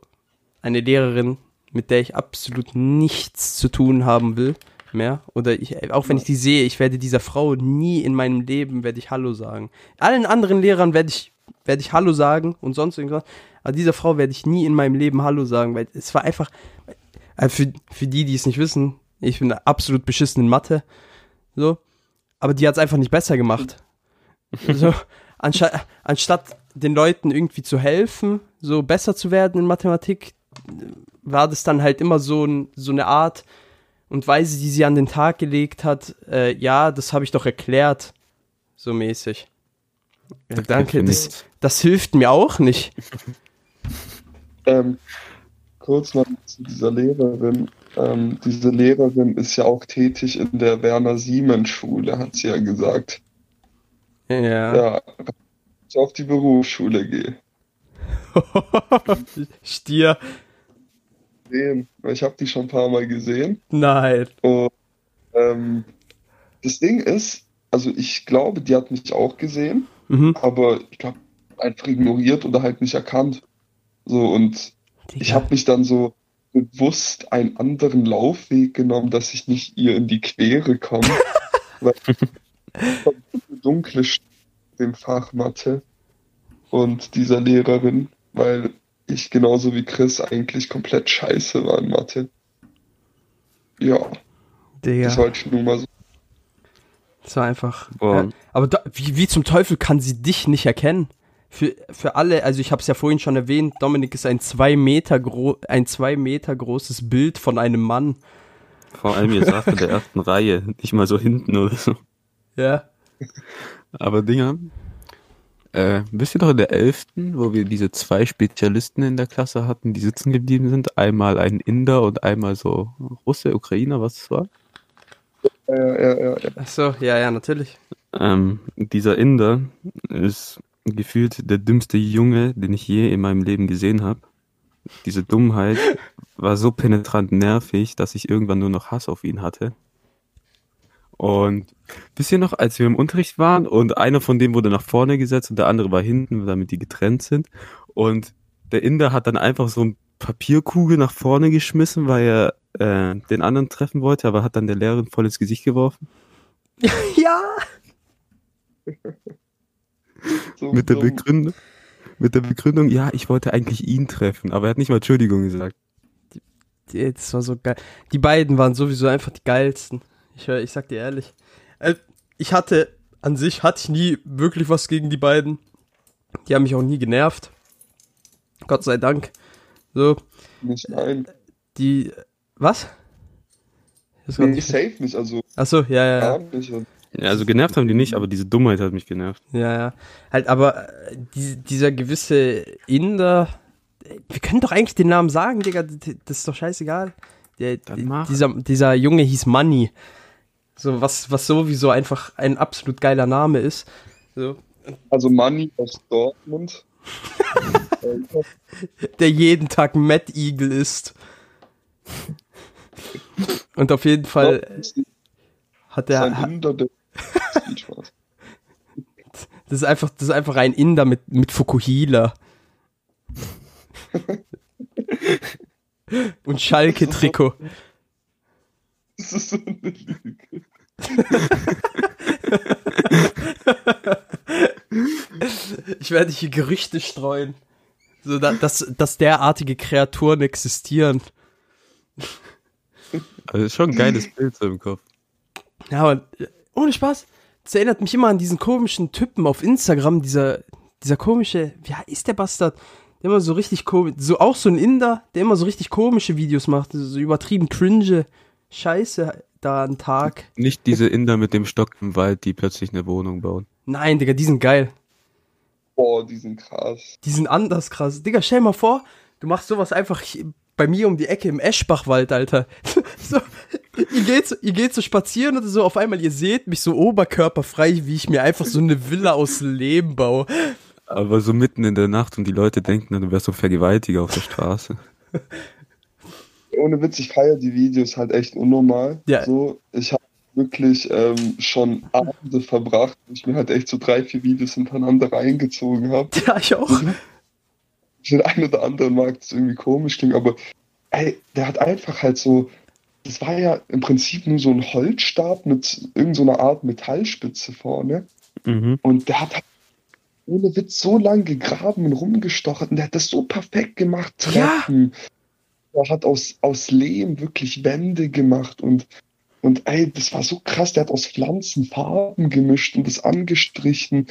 eine Lehrerin, mit der ich absolut nichts zu tun haben will mehr. Oder ich, auch wenn ich die sehe, ich werde dieser Frau nie in meinem Leben werde ich Hallo sagen. Allen anderen Lehrern werde ich, werde ich Hallo sagen und sonst irgendwas. Aber dieser Frau werde ich nie in meinem Leben Hallo sagen, weil es war einfach, äh, für, für die, die es nicht wissen, ich bin absolut beschissen in Mathe. So. Aber die hat es einfach nicht besser gemacht. so, anstatt, anstatt den Leuten irgendwie zu helfen, so besser zu werden in Mathematik, war das dann halt immer so, ein, so eine Art und Weise, die sie an den Tag gelegt hat, äh, ja, das habe ich doch erklärt, so mäßig. Ja, Das danke, hilft mir das, das hilft mir auch nicht. Ähm, kurz noch zu dieser Lehrerin. Ähm, diese Lehrerin ist ja auch tätig in der Werner Siemens Schule, hat sie ja gesagt. Ja. Ja, ich auf die Berufsschule gehe. Stier. Ich habe die schon ein paar Mal gesehen. Nein. Und ähm, das Ding ist, also ich glaube, die hat mich auch gesehen, Mhm. aber ich glaube, einfach ignoriert oder halt nicht erkannt. So, und ich habe mich dann so bewusst einen anderen Laufweg genommen, dass ich nicht ihr in die Quere komme. weil dunkle Stimme im Fach Mathe und dieser Lehrerin, weil ich genauso wie Chris eigentlich komplett scheiße war in Mathe. Ja, Digga. das wollte ich nur mal so. Das war einfach. Boah. Äh, aber da, wie, wie zum Teufel kann sie dich nicht erkennen? Für, für alle, also ich habe es ja vorhin schon erwähnt, Dominik ist ein zwei Meter gro ein zwei Meter großes Bild von einem Mann. Vor allem, ihr saßt in der ersten Reihe, nicht mal so hinten oder so. Ja. Aber Dinger, äh, wisst ihr noch in der elften, wo wir diese zwei Spezialisten in der Klasse hatten, die sitzen geblieben sind? Einmal ein Inder und einmal so Russe, Ukrainer, was es war? Ja, ja, ja, ja. Ach so, ja, ja, natürlich. Ähm, dieser Inder ist gefühlt der dümmste Junge, den ich je in meinem Leben gesehen habe. Diese Dummheit war so penetrant nervig, dass ich irgendwann nur noch Hass auf ihn hatte. Und wisst ihr noch, als wir im Unterricht waren und einer von denen wurde nach vorne gesetzt und der andere war hinten, damit die getrennt sind. Und der Inder hat dann einfach so ein Papierkugel nach vorne geschmissen, weil er äh, den anderen treffen wollte, aber hat dann der Lehrerin voll ins Gesicht geworfen. Ja. So Mit der. Begründung, mit der Begründung, ja, ich wollte eigentlich ihn treffen, aber er hat nicht mal Entschuldigung gesagt. Die- Das war so geil. Die beiden waren sowieso einfach die geilsten. Ich, ich sag dir ehrlich. Äh, Ich hatte, an sich hatte ich nie wirklich was gegen die beiden. Die haben mich auch nie genervt. Gott sei Dank. So, Nicht nein. die, was? Das Nee, safe nicht, also Achso, ja, ja, gar ja. Also genervt haben die nicht, aber diese Dummheit hat mich genervt. Ja, ja. Halt, aber äh, die, dieser gewisse Inder, wir können doch eigentlich den Namen sagen, Digga, das ist doch scheißegal. Der, dieser, dieser Junge hieß Money. So, was, was sowieso einfach ein absolut geiler Name ist. So, Also Money aus Dortmund. Der jeden Tag Mad Eagle isst. Und auf jeden Fall hat ist er, der Viel Spaß. das ist einfach, das ist einfach ein Inder mit, mit Fukuhila. Und Schalke-Trikot. Das ist so eine Lüge. Ich werde hier Gerüchte streuen. So, da, dass, dass derartige Kreaturen existieren. Also ist schon ein geiles Bild so im Kopf. Ja, aber ohne Spaß. Das erinnert mich immer an diesen komischen Typen auf Instagram, dieser, dieser komische, wie ist der Bastard? Der immer so richtig komisch, so auch so ein Inder, der immer so richtig komische Videos macht, so übertrieben cringe Scheiße da an Tag. Nicht diese Inder mit dem Stock im Wald, die plötzlich eine Wohnung bauen. Nein, Digga, die sind geil. Boah, die sind krass. Die sind anders krass. Digga, stell mal vor, du machst sowas einfach bei mir um die Ecke im Eschbachwald, Alter. so, ihr, geht so, ihr geht so spazieren oder so, auf einmal, ihr seht mich so oberkörperfrei, wie ich mir einfach so eine Villa aus Lehm baue. Aber so mitten in der Nacht und die Leute denken, du wärst so ein Vergewaltiger auf der Straße. Ohne Witz, ich feiere die Videos halt echt unnormal. Ja. So, ich habe wirklich ähm, schon Abende verbracht, wo ich mir halt echt so drei, vier Videos hintereinander reingezogen habe. Ja, ich auch. Für den einen oder anderen mag das irgendwie komisch klingen, aber ey, der hat einfach halt so, das war ja im Prinzip nur so ein Holzstab mit irgendeiner so Art Metallspitze vorne. Mhm. Und der hat halt ohne Witz so lang gegraben und rumgestochert und der hat das so perfekt gemacht. Ja. Treppen. Er hat aus, aus Lehm wirklich Wände gemacht und, und ey, das war so krass. Der hat aus Pflanzen Farben gemischt und das angestrichen.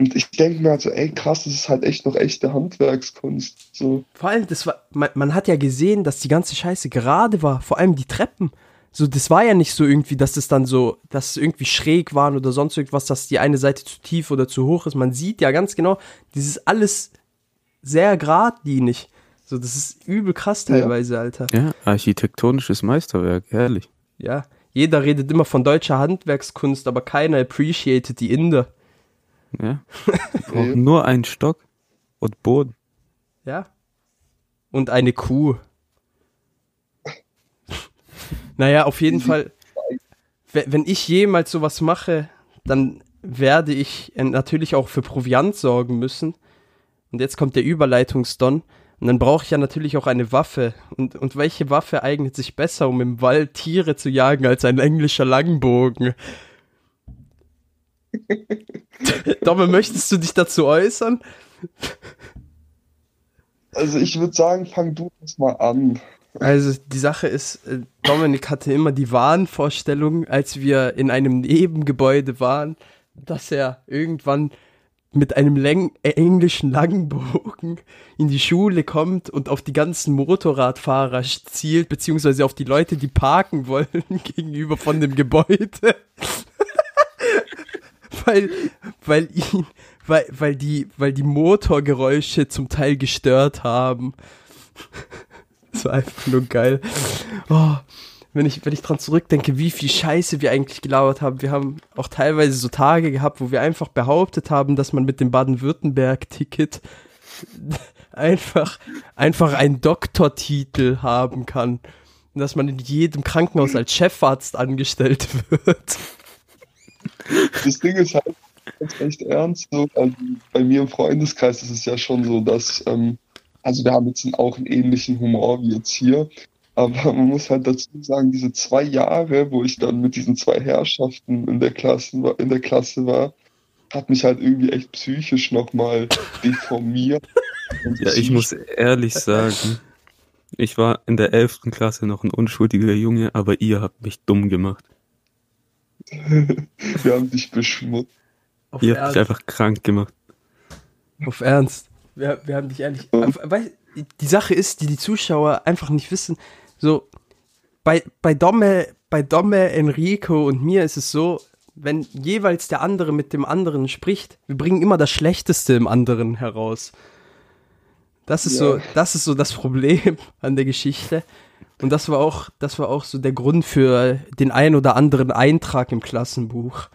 Und ich denke mir halt so, ey, krass, das ist halt echt noch echte Handwerkskunst. So. Vor allem, das war, man, man hat ja gesehen, dass die ganze Scheiße gerade war. Vor allem die Treppen. So, das war ja nicht so irgendwie, dass es dann so, dass es irgendwie schräg waren oder sonst irgendwas, dass die eine Seite zu tief oder zu hoch ist. Man sieht ja ganz genau, dieses alles sehr geradlinig. So, das ist übel krass Ja. teilweise, Alter. Ja, architektonisches Meisterwerk, herrlich. Ja. Jeder redet immer von deutscher Handwerkskunst, aber keiner appreciated die Inder. Ja. Brauchen nur einen Stock und Boden. Ja. Und eine Kuh. naja, auf jeden Fall, we- wenn ich jemals sowas mache, dann werde ich äh, natürlich auch für Proviant sorgen müssen. Und jetzt kommt der Überleitungsdon. Und dann brauche ich ja natürlich auch eine Waffe. Und, und welche Waffe eignet sich besser, um im Wald Tiere zu jagen, als ein englischer Langbogen? Domme, möchtest du dich dazu äußern? Also ich würde sagen, fang du das mal an. Also die Sache ist, äh, Dominik hatte immer die Wahnvorstellung, als wir in einem Nebengebäude waren, dass er irgendwann mit einem Läng äh, englischen Langbogen in die Schule kommt und auf die ganzen Motorradfahrer zielt, beziehungsweise auf die Leute, die parken wollen gegenüber von dem Gebäude. Weil, weil ihn, weil, weil die, weil die Motorgeräusche zum Teil gestört haben. das war einfach nur geil. Oh, wenn ich, wenn ich dran zurückdenke, wie viel Scheiße wir eigentlich gelauert haben. Wir haben auch teilweise so Tage gehabt, wo wir einfach behauptet haben, dass man mit dem Baden-Württemberg-Ticket einfach, einfach einen Doktortitel haben kann. Dass man in jedem Krankenhaus als Chefarzt angestellt wird. Das Ding ist halt echt ernst. So, also bei mir im Freundeskreis ist es ja schon so, dass, ähm, also wir haben jetzt auch einen ähnlichen Humor wie jetzt hier. Aber man muss halt dazu sagen, diese zwei Jahre, wo ich dann mit diesen zwei Herrschaften in der Klasse, in der Klasse war, hat mich halt irgendwie echt psychisch nochmal deformiert. ja, ich muss ehrlich sagen, ich war in der elften Klasse noch ein unschuldiger Junge, aber ihr habt mich dumm gemacht. Wir haben dich beschmutzt. Auf ihr habt mich einfach krank gemacht. Auf Ernst. Wir, wir haben dich ehrlich. Ja. Weil die Sache ist, die die Zuschauer einfach nicht wissen, so, bei, bei Domme, bei Domme, Enrico und mir ist es so, wenn jeweils der andere mit dem anderen spricht, wir bringen immer das Schlechteste im anderen heraus. Das ist ja. so, das ist so das Problem an der Geschichte. Und das war auch, das war auch so der Grund für den ein oder anderen Eintrag im Klassenbuch.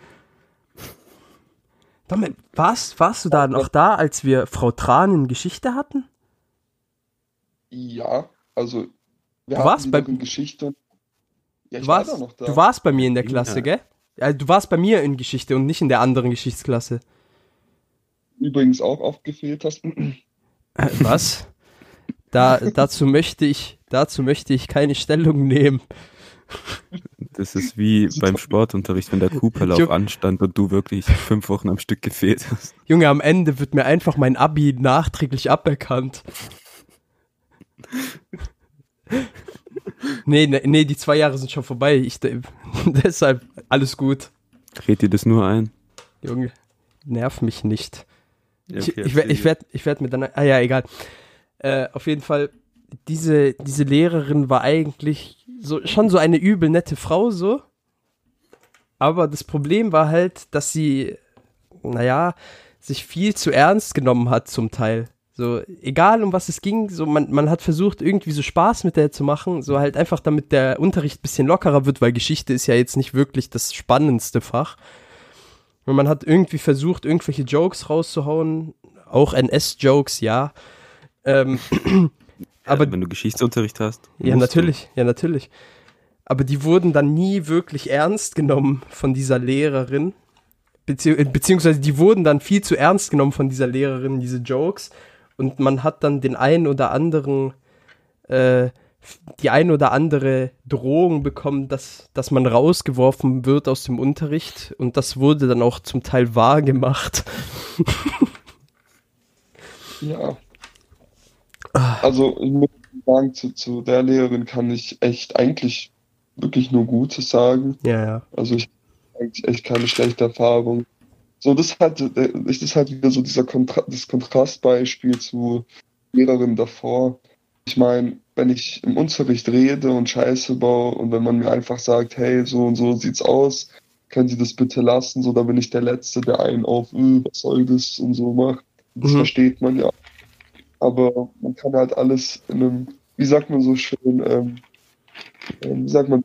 Domme, warst, warst du da noch da, als wir Frau Tran in Geschichte hatten? Ja, also wir du warst bei Geschichte. Ja, du, warst, war du warst bei mir in der Klasse, ja. gell? Ja, du warst bei mir in Geschichte und nicht in der anderen Geschichtsklasse. Übrigens auch oft gefehlt hast. Was? Da, dazu möchte ich, dazu möchte ich keine Stellung nehmen. Das ist wie beim Sportunterricht, wenn der Cooperlauf anstand und du wirklich fünf Wochen am Stück gefehlt hast. Junge, am Ende wird mir einfach mein Abi nachträglich aberkannt nee, nee, nee, die zwei Jahre sind schon vorbei. Ich, deshalb alles gut. Red dir das nur ein? Junge, nerv mich nicht. Ja, okay, ich, ich, ich werde ich werd mit dann. Ah ja, egal. Äh, auf jeden Fall, diese, diese Lehrerin war eigentlich so, schon so eine übel nette Frau, so. Aber das Problem war halt, dass sie, naja, sich viel zu ernst genommen hat zum Teil. So, egal um was es ging, so man, man hat versucht, irgendwie so Spaß mit der zu machen, so halt einfach damit der Unterricht bisschen lockerer wird, weil Geschichte ist ja jetzt nicht wirklich das spannendste Fach. Und man hat irgendwie versucht, irgendwelche Jokes rauszuhauen, auch NS-Jokes, ja. Ähm, aber wenn du Geschichtsunterricht hast. Ja, natürlich, du. ja, natürlich. Aber die wurden dann nie wirklich ernst genommen von dieser Lehrerin. Bezieh beziehungsweise die wurden dann viel zu ernst genommen von dieser Lehrerin, diese Jokes und man hat dann den einen oder anderen, äh, die ein oder andere Drohung bekommen, dass, dass man rausgeworfen wird aus dem Unterricht und das wurde dann auch zum Teil wahr gemacht. ja. Also ich muss sagen, zu, zu der Lehrerin kann ich echt eigentlich wirklich nur Gutes sagen. Ja, ja. Also ich habe eigentlich echt keine schlechte Erfahrung so, das hat, äh, das ist halt wieder so dieser Kontra das Kontrastbeispiel zu Lehrerinnen davor. Ich meine, wenn ich im Unterricht rede und Scheiße baue und wenn man mir einfach sagt, hey, so und so sieht's aus, können Sie das bitte lassen, so, da bin ich der Letzte, der einen auf, äh, was soll das und so macht. Das mhm. versteht man ja. Aber man kann halt alles in einem, wie sagt man so schön, ähm, ähm wie sagt man,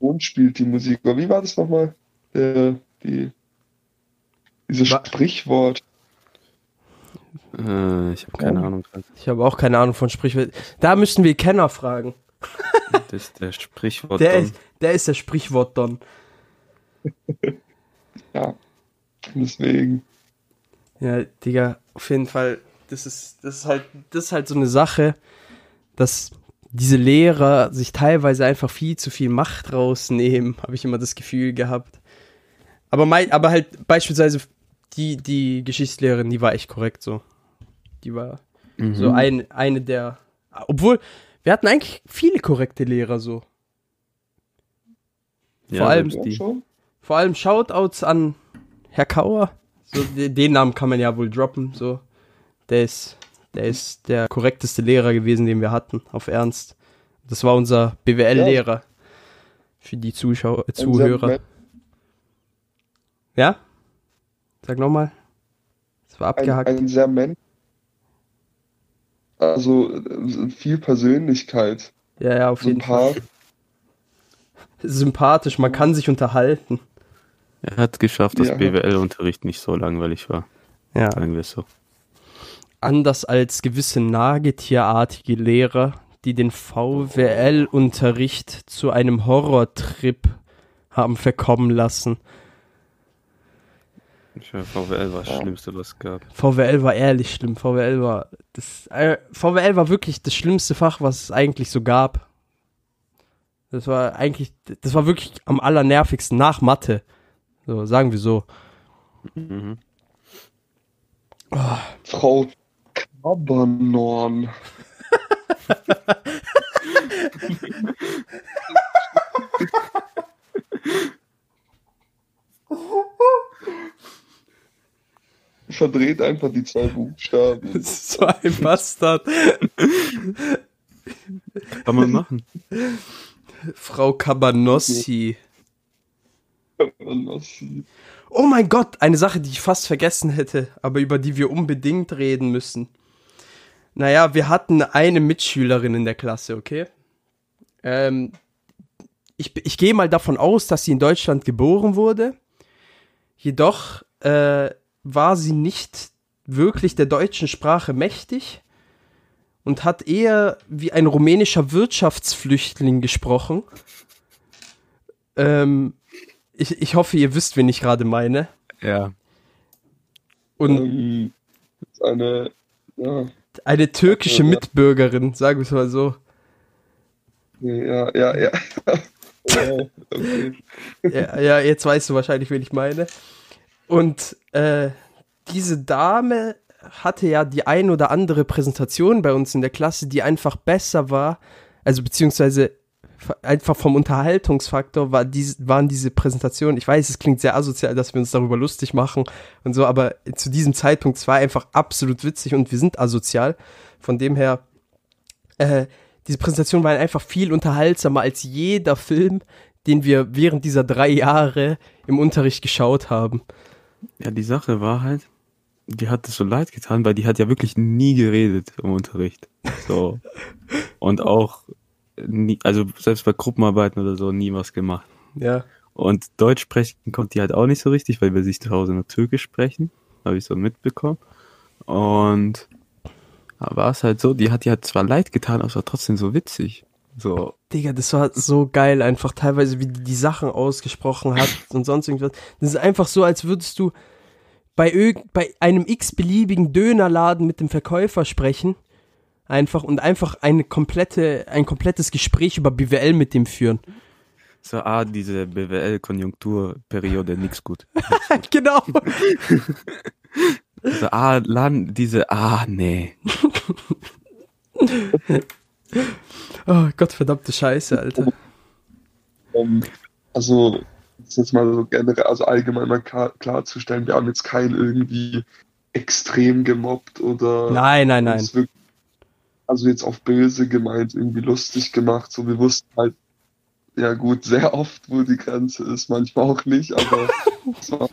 Ton spielt die Musik. Aber wie war das nochmal? Der, die, dieses Wa Sprichwort. Äh, ich habe keine oh. Ahnung. Ich habe auch keine Ahnung von Sprichwort. Da müssten wir Kenner fragen. Das ist der Sprichwort. Der, ist, der ist der Sprichwort Don. ja, deswegen. Ja, Digga, auf jeden Fall, das ist, das ist halt, das ist halt so eine Sache, dass diese Lehrer sich teilweise einfach viel zu viel Macht rausnehmen, habe ich immer das Gefühl gehabt. Aber, mein, aber halt beispielsweise die, die Geschichtslehrerin, die war echt korrekt so. Die war. Mhm. So ein, eine der. Obwohl, wir hatten eigentlich viele korrekte Lehrer so. Ja, vor allem Ja, die. schon. Vor allem Shoutouts an Herr Kauer. So, de- den Namen kann man ja wohl droppen. So. Der ist, der ist der korrekteste Lehrer gewesen, den wir hatten, auf Ernst. Das war unser BWL-Lehrer. Für die Zuschauer, äh, Ein Zuhörer. Ja? Sag nochmal. Das war Ein, abgehackt. ein sehr men also viel Persönlichkeit. ja, ja, auf jeden Fall. Sympath. Sympathisch, man kann sich unterhalten. Er hat geschafft, dass Ja. BWL-Unterricht nicht so langweilig war. Ja. Sagen wir es so. Anders als gewisse nagetierartige Lehrer, die den VWL-Unterricht zu einem Horrortrip haben verkommen lassen. Ich meine, VWL war das. Schlimmste, was es gab. VWL war ehrlich schlimm. VWL war das äh, VWL war wirklich das schlimmste Fach, was es eigentlich so gab. Das war eigentlich das war wirklich am allernervigsten nach Mathe. So sagen wir so. Mhm. Frau Kabernorn. Verdreht einfach die zwei Buchstaben. Das ist so ein Bastard. Kann man machen. Frau Cabanossi. Kabernossi. Oh mein Gott, eine Sache, die ich fast vergessen hätte, aber über die wir unbedingt reden müssen. Naja, wir hatten eine Mitschülerin in der Klasse, okay? Ähm, ich ich gehe mal davon aus, dass sie in Deutschland geboren wurde. Jedoch äh, war sie nicht wirklich der deutschen Sprache mächtig und hat eher wie ein rumänischer Wirtschaftsflüchtling gesprochen. Ähm, ich, ich hoffe, ihr wisst, wen ich gerade meine. Ja. Und Ähm, eine, ja, eine türkische. Mitbürgerin, sagen wir es mal so. ja, ja, ja. ja okay. Ja, ja, jetzt weißt du wahrscheinlich, wen ich meine. Und äh, diese Dame hatte ja die ein oder andere Präsentation bei uns in der Klasse, die einfach besser war, also beziehungsweise einfach vom Unterhaltungsfaktor war dies, waren diese Präsentationen, ich weiß, es klingt sehr asozial, dass wir uns darüber lustig machen und so, aber zu diesem Zeitpunkt, es war einfach absolut witzig und wir sind asozial. Von dem her, äh, diese Präsentationen waren einfach viel unterhaltsamer als jeder Film, den wir während dieser drei Jahre im Unterricht geschaut haben. Ja, die Sache war halt, die hat es so leid getan, weil die hat ja wirklich nie geredet im Unterricht. So. Und auch nie, also selbst bei Gruppenarbeiten oder so nie was gemacht. Ja. Und Deutsch sprechen konnte die halt auch nicht so richtig, weil wir sich zu Hause nur Türkisch sprechen. Habe ich so mitbekommen. Und da war es halt so, die hat ja zwar leid getan, aber es war trotzdem so witzig. So, Digga, das war so geil, einfach teilweise, wie die die Sachen ausgesprochen hat und sonst irgendwas. Das ist einfach so, als würdest du bei, bei einem x-beliebigen Dönerladen mit dem Verkäufer sprechen. Einfach und einfach eine komplette, ein komplettes Gespräch über BWL mit dem führen. so ah, diese BWL-Konjunkturperiode nix gut. genau. So, ah, Lan, diese, ah, nee. Oh Gott, verdammte Scheiße, Alter. Ähm, also, das ist jetzt mal so generell, also allgemein mal klar, klarzustellen, wir haben jetzt keinen irgendwie extrem gemobbt oder Nein, nein, nein. wirklich, also jetzt auf böse gemeint, irgendwie lustig gemacht. So, wir wussten halt, ja gut, sehr oft, wo die Grenze ist, manchmal auch nicht, aber war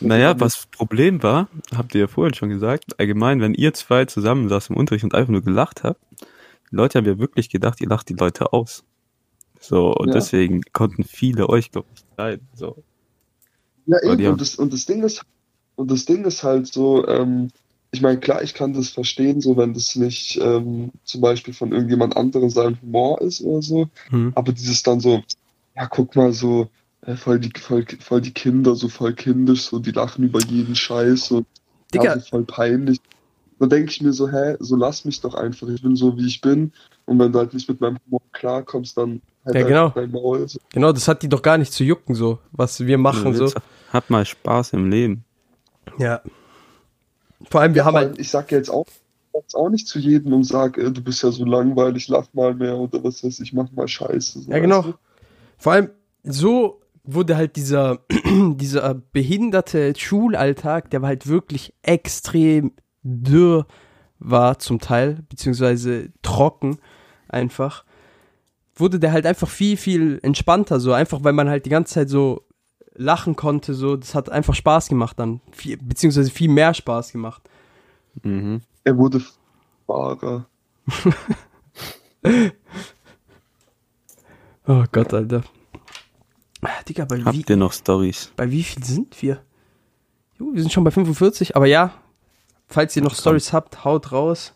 Naja, was Problem war, habt ihr ja vorhin schon gesagt, allgemein, wenn ihr zwei zusammen saßt im Unterricht und einfach nur gelacht habt, die Leute haben ja wirklich gedacht, ihr lacht die Leute aus. So, und Ja. deswegen konnten viele euch, glaube ich, leiden. So. Ja, eben. Und das, und das Ding ist, und das Ding ist halt so, ähm, ich meine, klar, ich kann das verstehen, so wenn das nicht ähm, zum Beispiel von irgendjemand anderem sein Humor ist oder so, Hm. aber dieses dann so, ja, guck mal, so äh, voll die, voll, voll die Kinder, so voll kindisch, so die lachen über jeden Scheiß, so, Digga. ja, so voll peinlich. Da denke ich mir so, hä, so lass mich doch einfach, ich bin so, wie ich bin. Und wenn du halt nicht mit meinem Humor klarkommst, dann halt Ja, genau. einfach dein Maul. So. Genau, das hat die doch gar nicht zu jucken, so, was wir machen, so. Habt mal Spaß im Leben. Ja. Vor allem, wir Ja, haben halt, ich sag jetzt auch, sag's auch nicht zu jedem und sag, äh, du bist ja so langweilig, lach mal mehr oder was weiß ich, mach mal Scheiße. So, Ja, genau. du? vor allem, so wurde halt dieser, dieser behinderte Schulalltag, der war halt wirklich extrem dürr war zum Teil, beziehungsweise trocken einfach, wurde der halt einfach viel, viel entspannter, so einfach, weil man halt die ganze Zeit so lachen konnte, so, das hat einfach Spaß gemacht dann, viel, beziehungsweise viel mehr Spaß gemacht. Mhm. Er wurde Fahrer. Oh Gott, Alter. Digga, bei wie, Habt ihr noch Stories? bei wie viel sind wir? Jo, wir sind schon bei 45, aber ja, falls ihr noch. Stories habt, haut raus.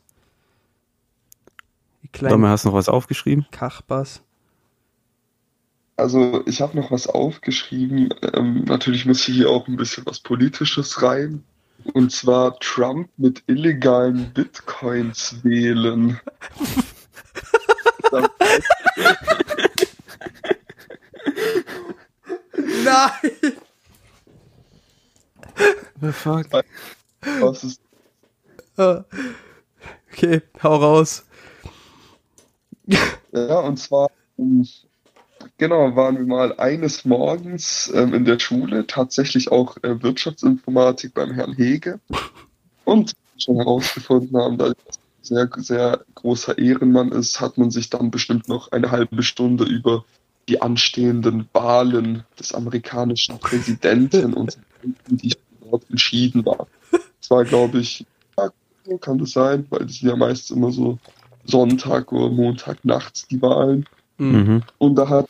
Domme, hast du noch was aufgeschrieben? Kachbas. Also ich habe noch was aufgeschrieben. Ähm, natürlich muss hier auch ein bisschen was Politisches rein. Und zwar Trump mit illegalen Bitcoins wählen. Nein! The fuck? Was ist Okay, hau raus. Ja, und zwar, ähm, genau, waren wir mal eines Morgens ähm, in der Schule, tatsächlich auch äh, Wirtschaftsinformatik beim Herrn Hege. Und schon herausgefunden haben, dass er ein sehr, sehr großer Ehrenmann ist, hat man sich dann bestimmt noch eine halbe Stunde über die anstehenden Wahlen des amerikanischen Präsidenten und die dort entschieden war. Das war, glaube ich, kann das sein, weil das sind ja meist immer so Sonntag oder Montag nachts die Wahlen. Mhm. Und da hat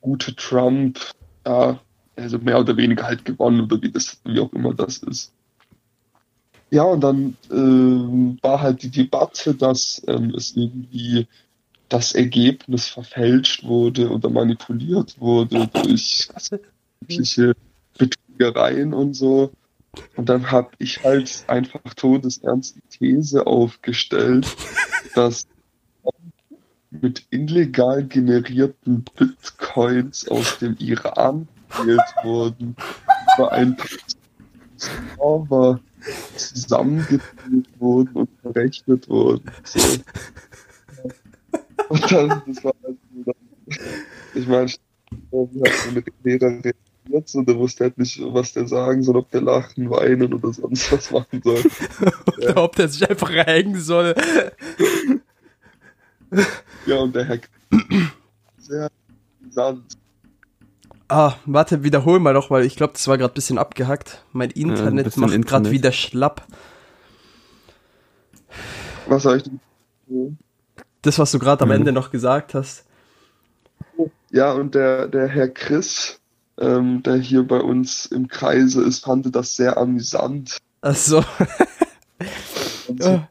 gute Trump, ja, also mehr oder weniger halt gewonnen oder wie das, wie auch immer das ist. Ja, und dann ähm, war halt die Debatte, dass ähm, es irgendwie das Ergebnis verfälscht wurde oder manipuliert wurde durch sämtliche Betrügereien und so. Und dann habe ich halt einfach todesernst die These aufgestellt, dass mit illegal generierten Bitcoins aus dem Iran gewählt wurden, über einen Server zusammengeführt wurden und verrechnet wurden. So. Und dann, das war halt so dann, ich meine, hat so ein Lehrer reagiert, so, der wusste halt nicht, was der sagen soll, ob der lachen, weinen oder sonst was machen soll. Oder ob der sich einfach hängen soll. Ja, und der Herr sehr amüsant. Ah, warte, wiederhol mal noch, weil ich glaube, das war gerade ein bisschen abgehackt. Mein Internet bisschen macht gerade wieder schlapp. Was soll ich denn? Das, was du gerade am Mhm. Ende noch gesagt hast. Ja, und der, der Herr Chris, ähm, der hier bei uns im Kreise ist, fand das sehr amüsant. Und so, Ja.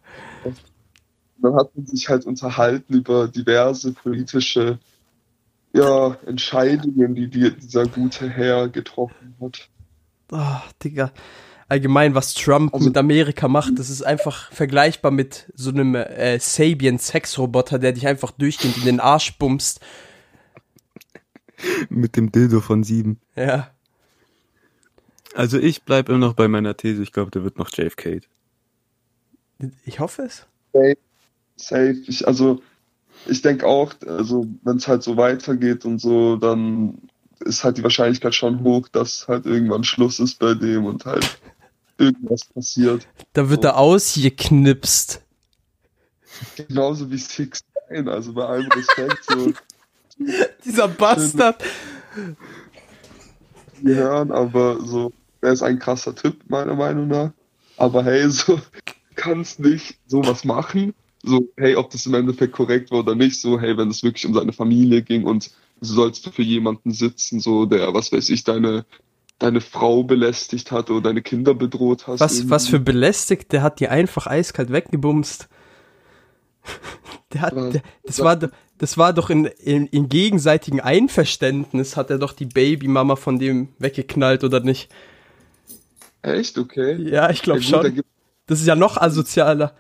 Dann hat man sich halt unterhalten über diverse politische ja, Entscheidungen, die, die dieser gute Herr getroffen hat. Ah, Digga. Allgemein, was Trump Also- mit Amerika macht, das ist einfach vergleichbar mit so einem äh, Sabian-Sexroboter, der dich einfach durchgehend in den Arsch bumst. Mit dem Dildo von sieben. Ja. Also ich bleibe immer noch bei meiner These, ich glaube, der wird noch JFK. Ich hoffe es. Safe. Ich, also, ich denke auch, also, wenn es halt so weitergeht und so, dann ist halt die Wahrscheinlichkeit schon hoch, dass halt irgendwann Schluss ist bei dem und halt irgendwas passiert. Da wird So. er ausgeknipst. Genauso wie Six Nine, also bei allem Respekt, so Dieser Bastard. die hören, aber so, er ist ein krasser Typ, meiner Meinung nach. Aber hey, so, kannst nicht sowas machen. So, hey, ob das im Endeffekt korrekt war oder nicht, so, hey, wenn es wirklich um seine Familie ging und du sollst für jemanden sitzen, so, der, was weiß ich, deine, deine Frau belästigt hat oder deine Kinder bedroht hast. Was, irgendwie. was für belästigt, der hat die einfach eiskalt weggebumst. Der hat, der, das, war, das war doch in, in, in gegenseitigem Einverständnis, hat er doch die Babymama von dem weggeknallt, oder nicht? Echt? Okay. Ja, ich glaube da schon. Das ist ja noch asozialer.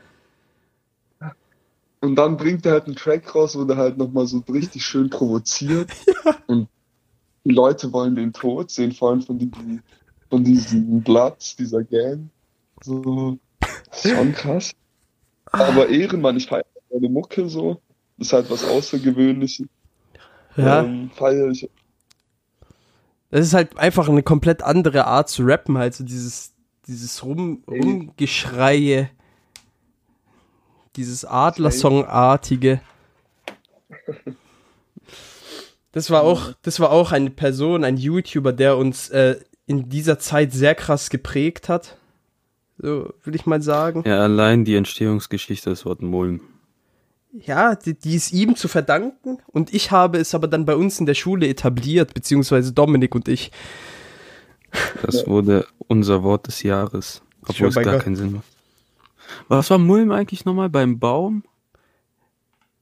Und dann bringt er halt einen Track raus, wo der halt nochmal so richtig schön provoziert. Und die Leute wollen den Tod sehen, vor allem von diesen, von diesen Bloods, dieser Gang. So, schon krass. Aber Ehrenmann, ich feiere deine Mucke so. Das ist halt was Außergewöhnliches. Ja, Ähm, feiere ich. das ist halt einfach eine komplett andere Art zu rappen, halt so dieses, dieses Rum. Rumgeschreie, dieses Adlersong-artige. Das war auch, das war auch eine Person, ein YouTuber, der uns äh, in dieser Zeit sehr krass geprägt hat. So, will ich mal sagen. Ja, allein die Entstehungsgeschichte des Wort Mulm. Ja, die, die ist ihm zu verdanken und ich habe es aber dann bei uns in der Schule etabliert, beziehungsweise Dominik und ich. Das wurde unser Wort des Jahres. Obwohl es gar Gott. keinen Sinn macht. Was war Mulm eigentlich nochmal beim Baum?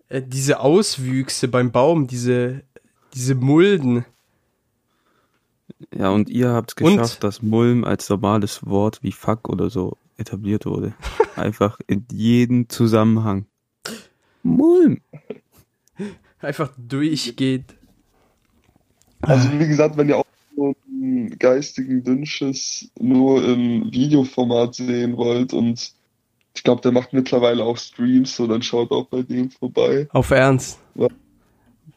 Äh, diese Auswüchse beim Baum, diese, diese Mulden. Ja, und ihr habt es Und? geschafft, dass Mulm als normales Wort wie Fuck oder so etabliert wurde. Einfach in jedem Zusammenhang. Mulm. Einfach durchgeht. Also wie gesagt, wenn ihr auch so einen geistigen Dünnschiss nur im Videoformat sehen wollt und ich glaube, der macht mittlerweile auch Streams, so dann schaut auch bei dem vorbei. Auf Ernst.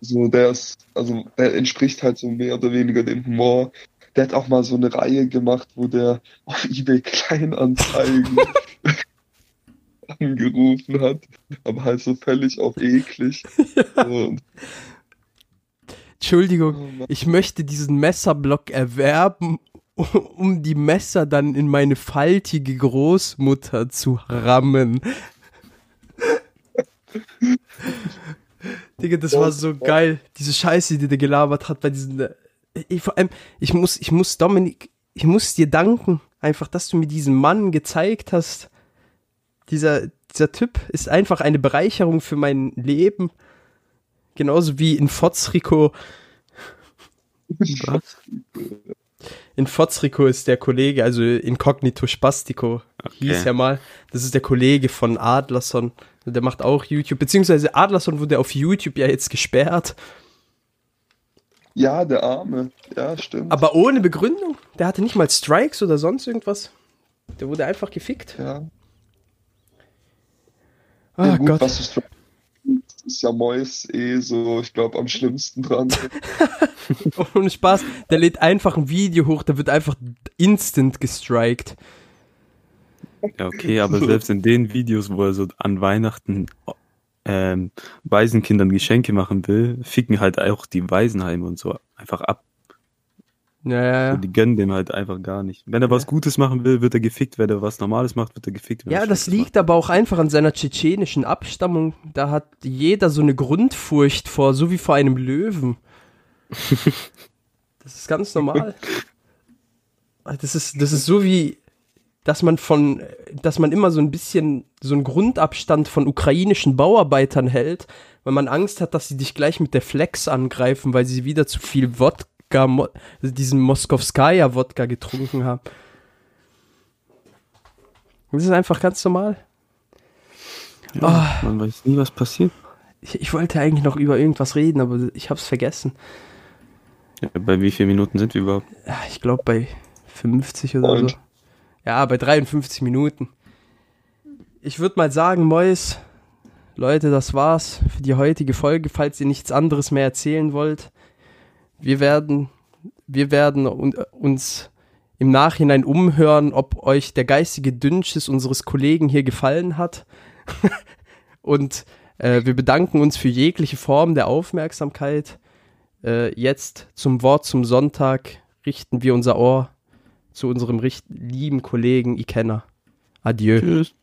So, der ist, also der entspricht halt so mehr oder weniger dem Humor. Der hat auch mal so eine Reihe gemacht, wo der auf eBay Kleinanzeigen angerufen hat, aber halt so völlig auf eklig. Und, Entschuldigung, oh ich möchte diesen Messerblock erwerben, um die Messer dann in meine faltige Großmutter zu rammen. Digga, das war so geil. Diese Scheiße, die der gelabert hat bei diesen. äh, Ich, vor allem, ich muss, ich muss, Dominik, ich muss dir danken, einfach, dass du mir diesen Mann gezeigt hast. Dieser, dieser Typ ist einfach eine Bereicherung für mein Leben. Genauso wie in Fotzrico. Was? In Fotzrico ist der Kollege, also Incognito Spastico, hieß Okay. er mal. Das ist der Kollege von Adlerson. Der macht auch YouTube. Beziehungsweise Adlerson wurde auf YouTube ja jetzt gesperrt. Ja, der Arme. Ja, stimmt. Aber ohne Begründung. Der hatte nicht mal Strikes oder sonst irgendwas. Der wurde einfach gefickt. ja. Ah ja, gut, Gott. was du stri- ist ja Mois eh so, ich glaube, am schlimmsten dran. Ohne Spaß. Der lädt einfach ein Video hoch, der wird einfach instant gestrikt. Ja, okay, aber selbst in den Videos, wo er so an Weihnachten ähm, Waisenkindern Geschenke machen will, ficken halt auch die Waisenheime und so einfach ab. Ja, ja, So, ja. die gönnen dem halt einfach gar nicht. Wenn er was Gutes machen will, wird er gefickt. Wenn er was Normales macht, wird er gefickt. er Ja, das liegt aber auch einfach an seiner tschetschenischen Abstammung. Da hat jeder so eine Grundfurcht vor, so wie vor einem Löwen. Das ist ganz normal. Das ist, das ist so wie, dass man von, dass man immer so ein bisschen so einen Grundabstand von ukrainischen Bauarbeitern hält, weil man Angst hat, dass sie dich gleich mit der Flex angreifen, weil sie wieder zu viel Wodka, Mo- also diesen Moskowskaja-Wodka getrunken haben. Das ist einfach ganz normal. Ja, Man weiß nie, was passiert. Ich, ich wollte eigentlich noch über irgendwas reden, aber ich hab's vergessen. Ja, bei wie vielen Minuten sind wir überhaupt? Ich glaube bei 50 oder Und? so. Ja, bei 53 Minuten. Ich würde mal sagen, Mois, Leute, das war's für die heutige Folge. Falls ihr nichts anderes mehr erzählen wollt, wir werden, wir werden un- uns im Nachhinein umhören, ob euch der geistige Dünnschiss unseres Kollegen hier gefallen hat. Und äh, wir bedanken uns für jegliche Form der Aufmerksamkeit. Äh, jetzt zum Wort zum Sonntag richten wir unser Ohr zu unserem richt lieben Kollegen Ikenna. Adieu. Tschüss.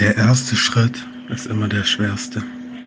Der erste Schritt ist immer der schwerste.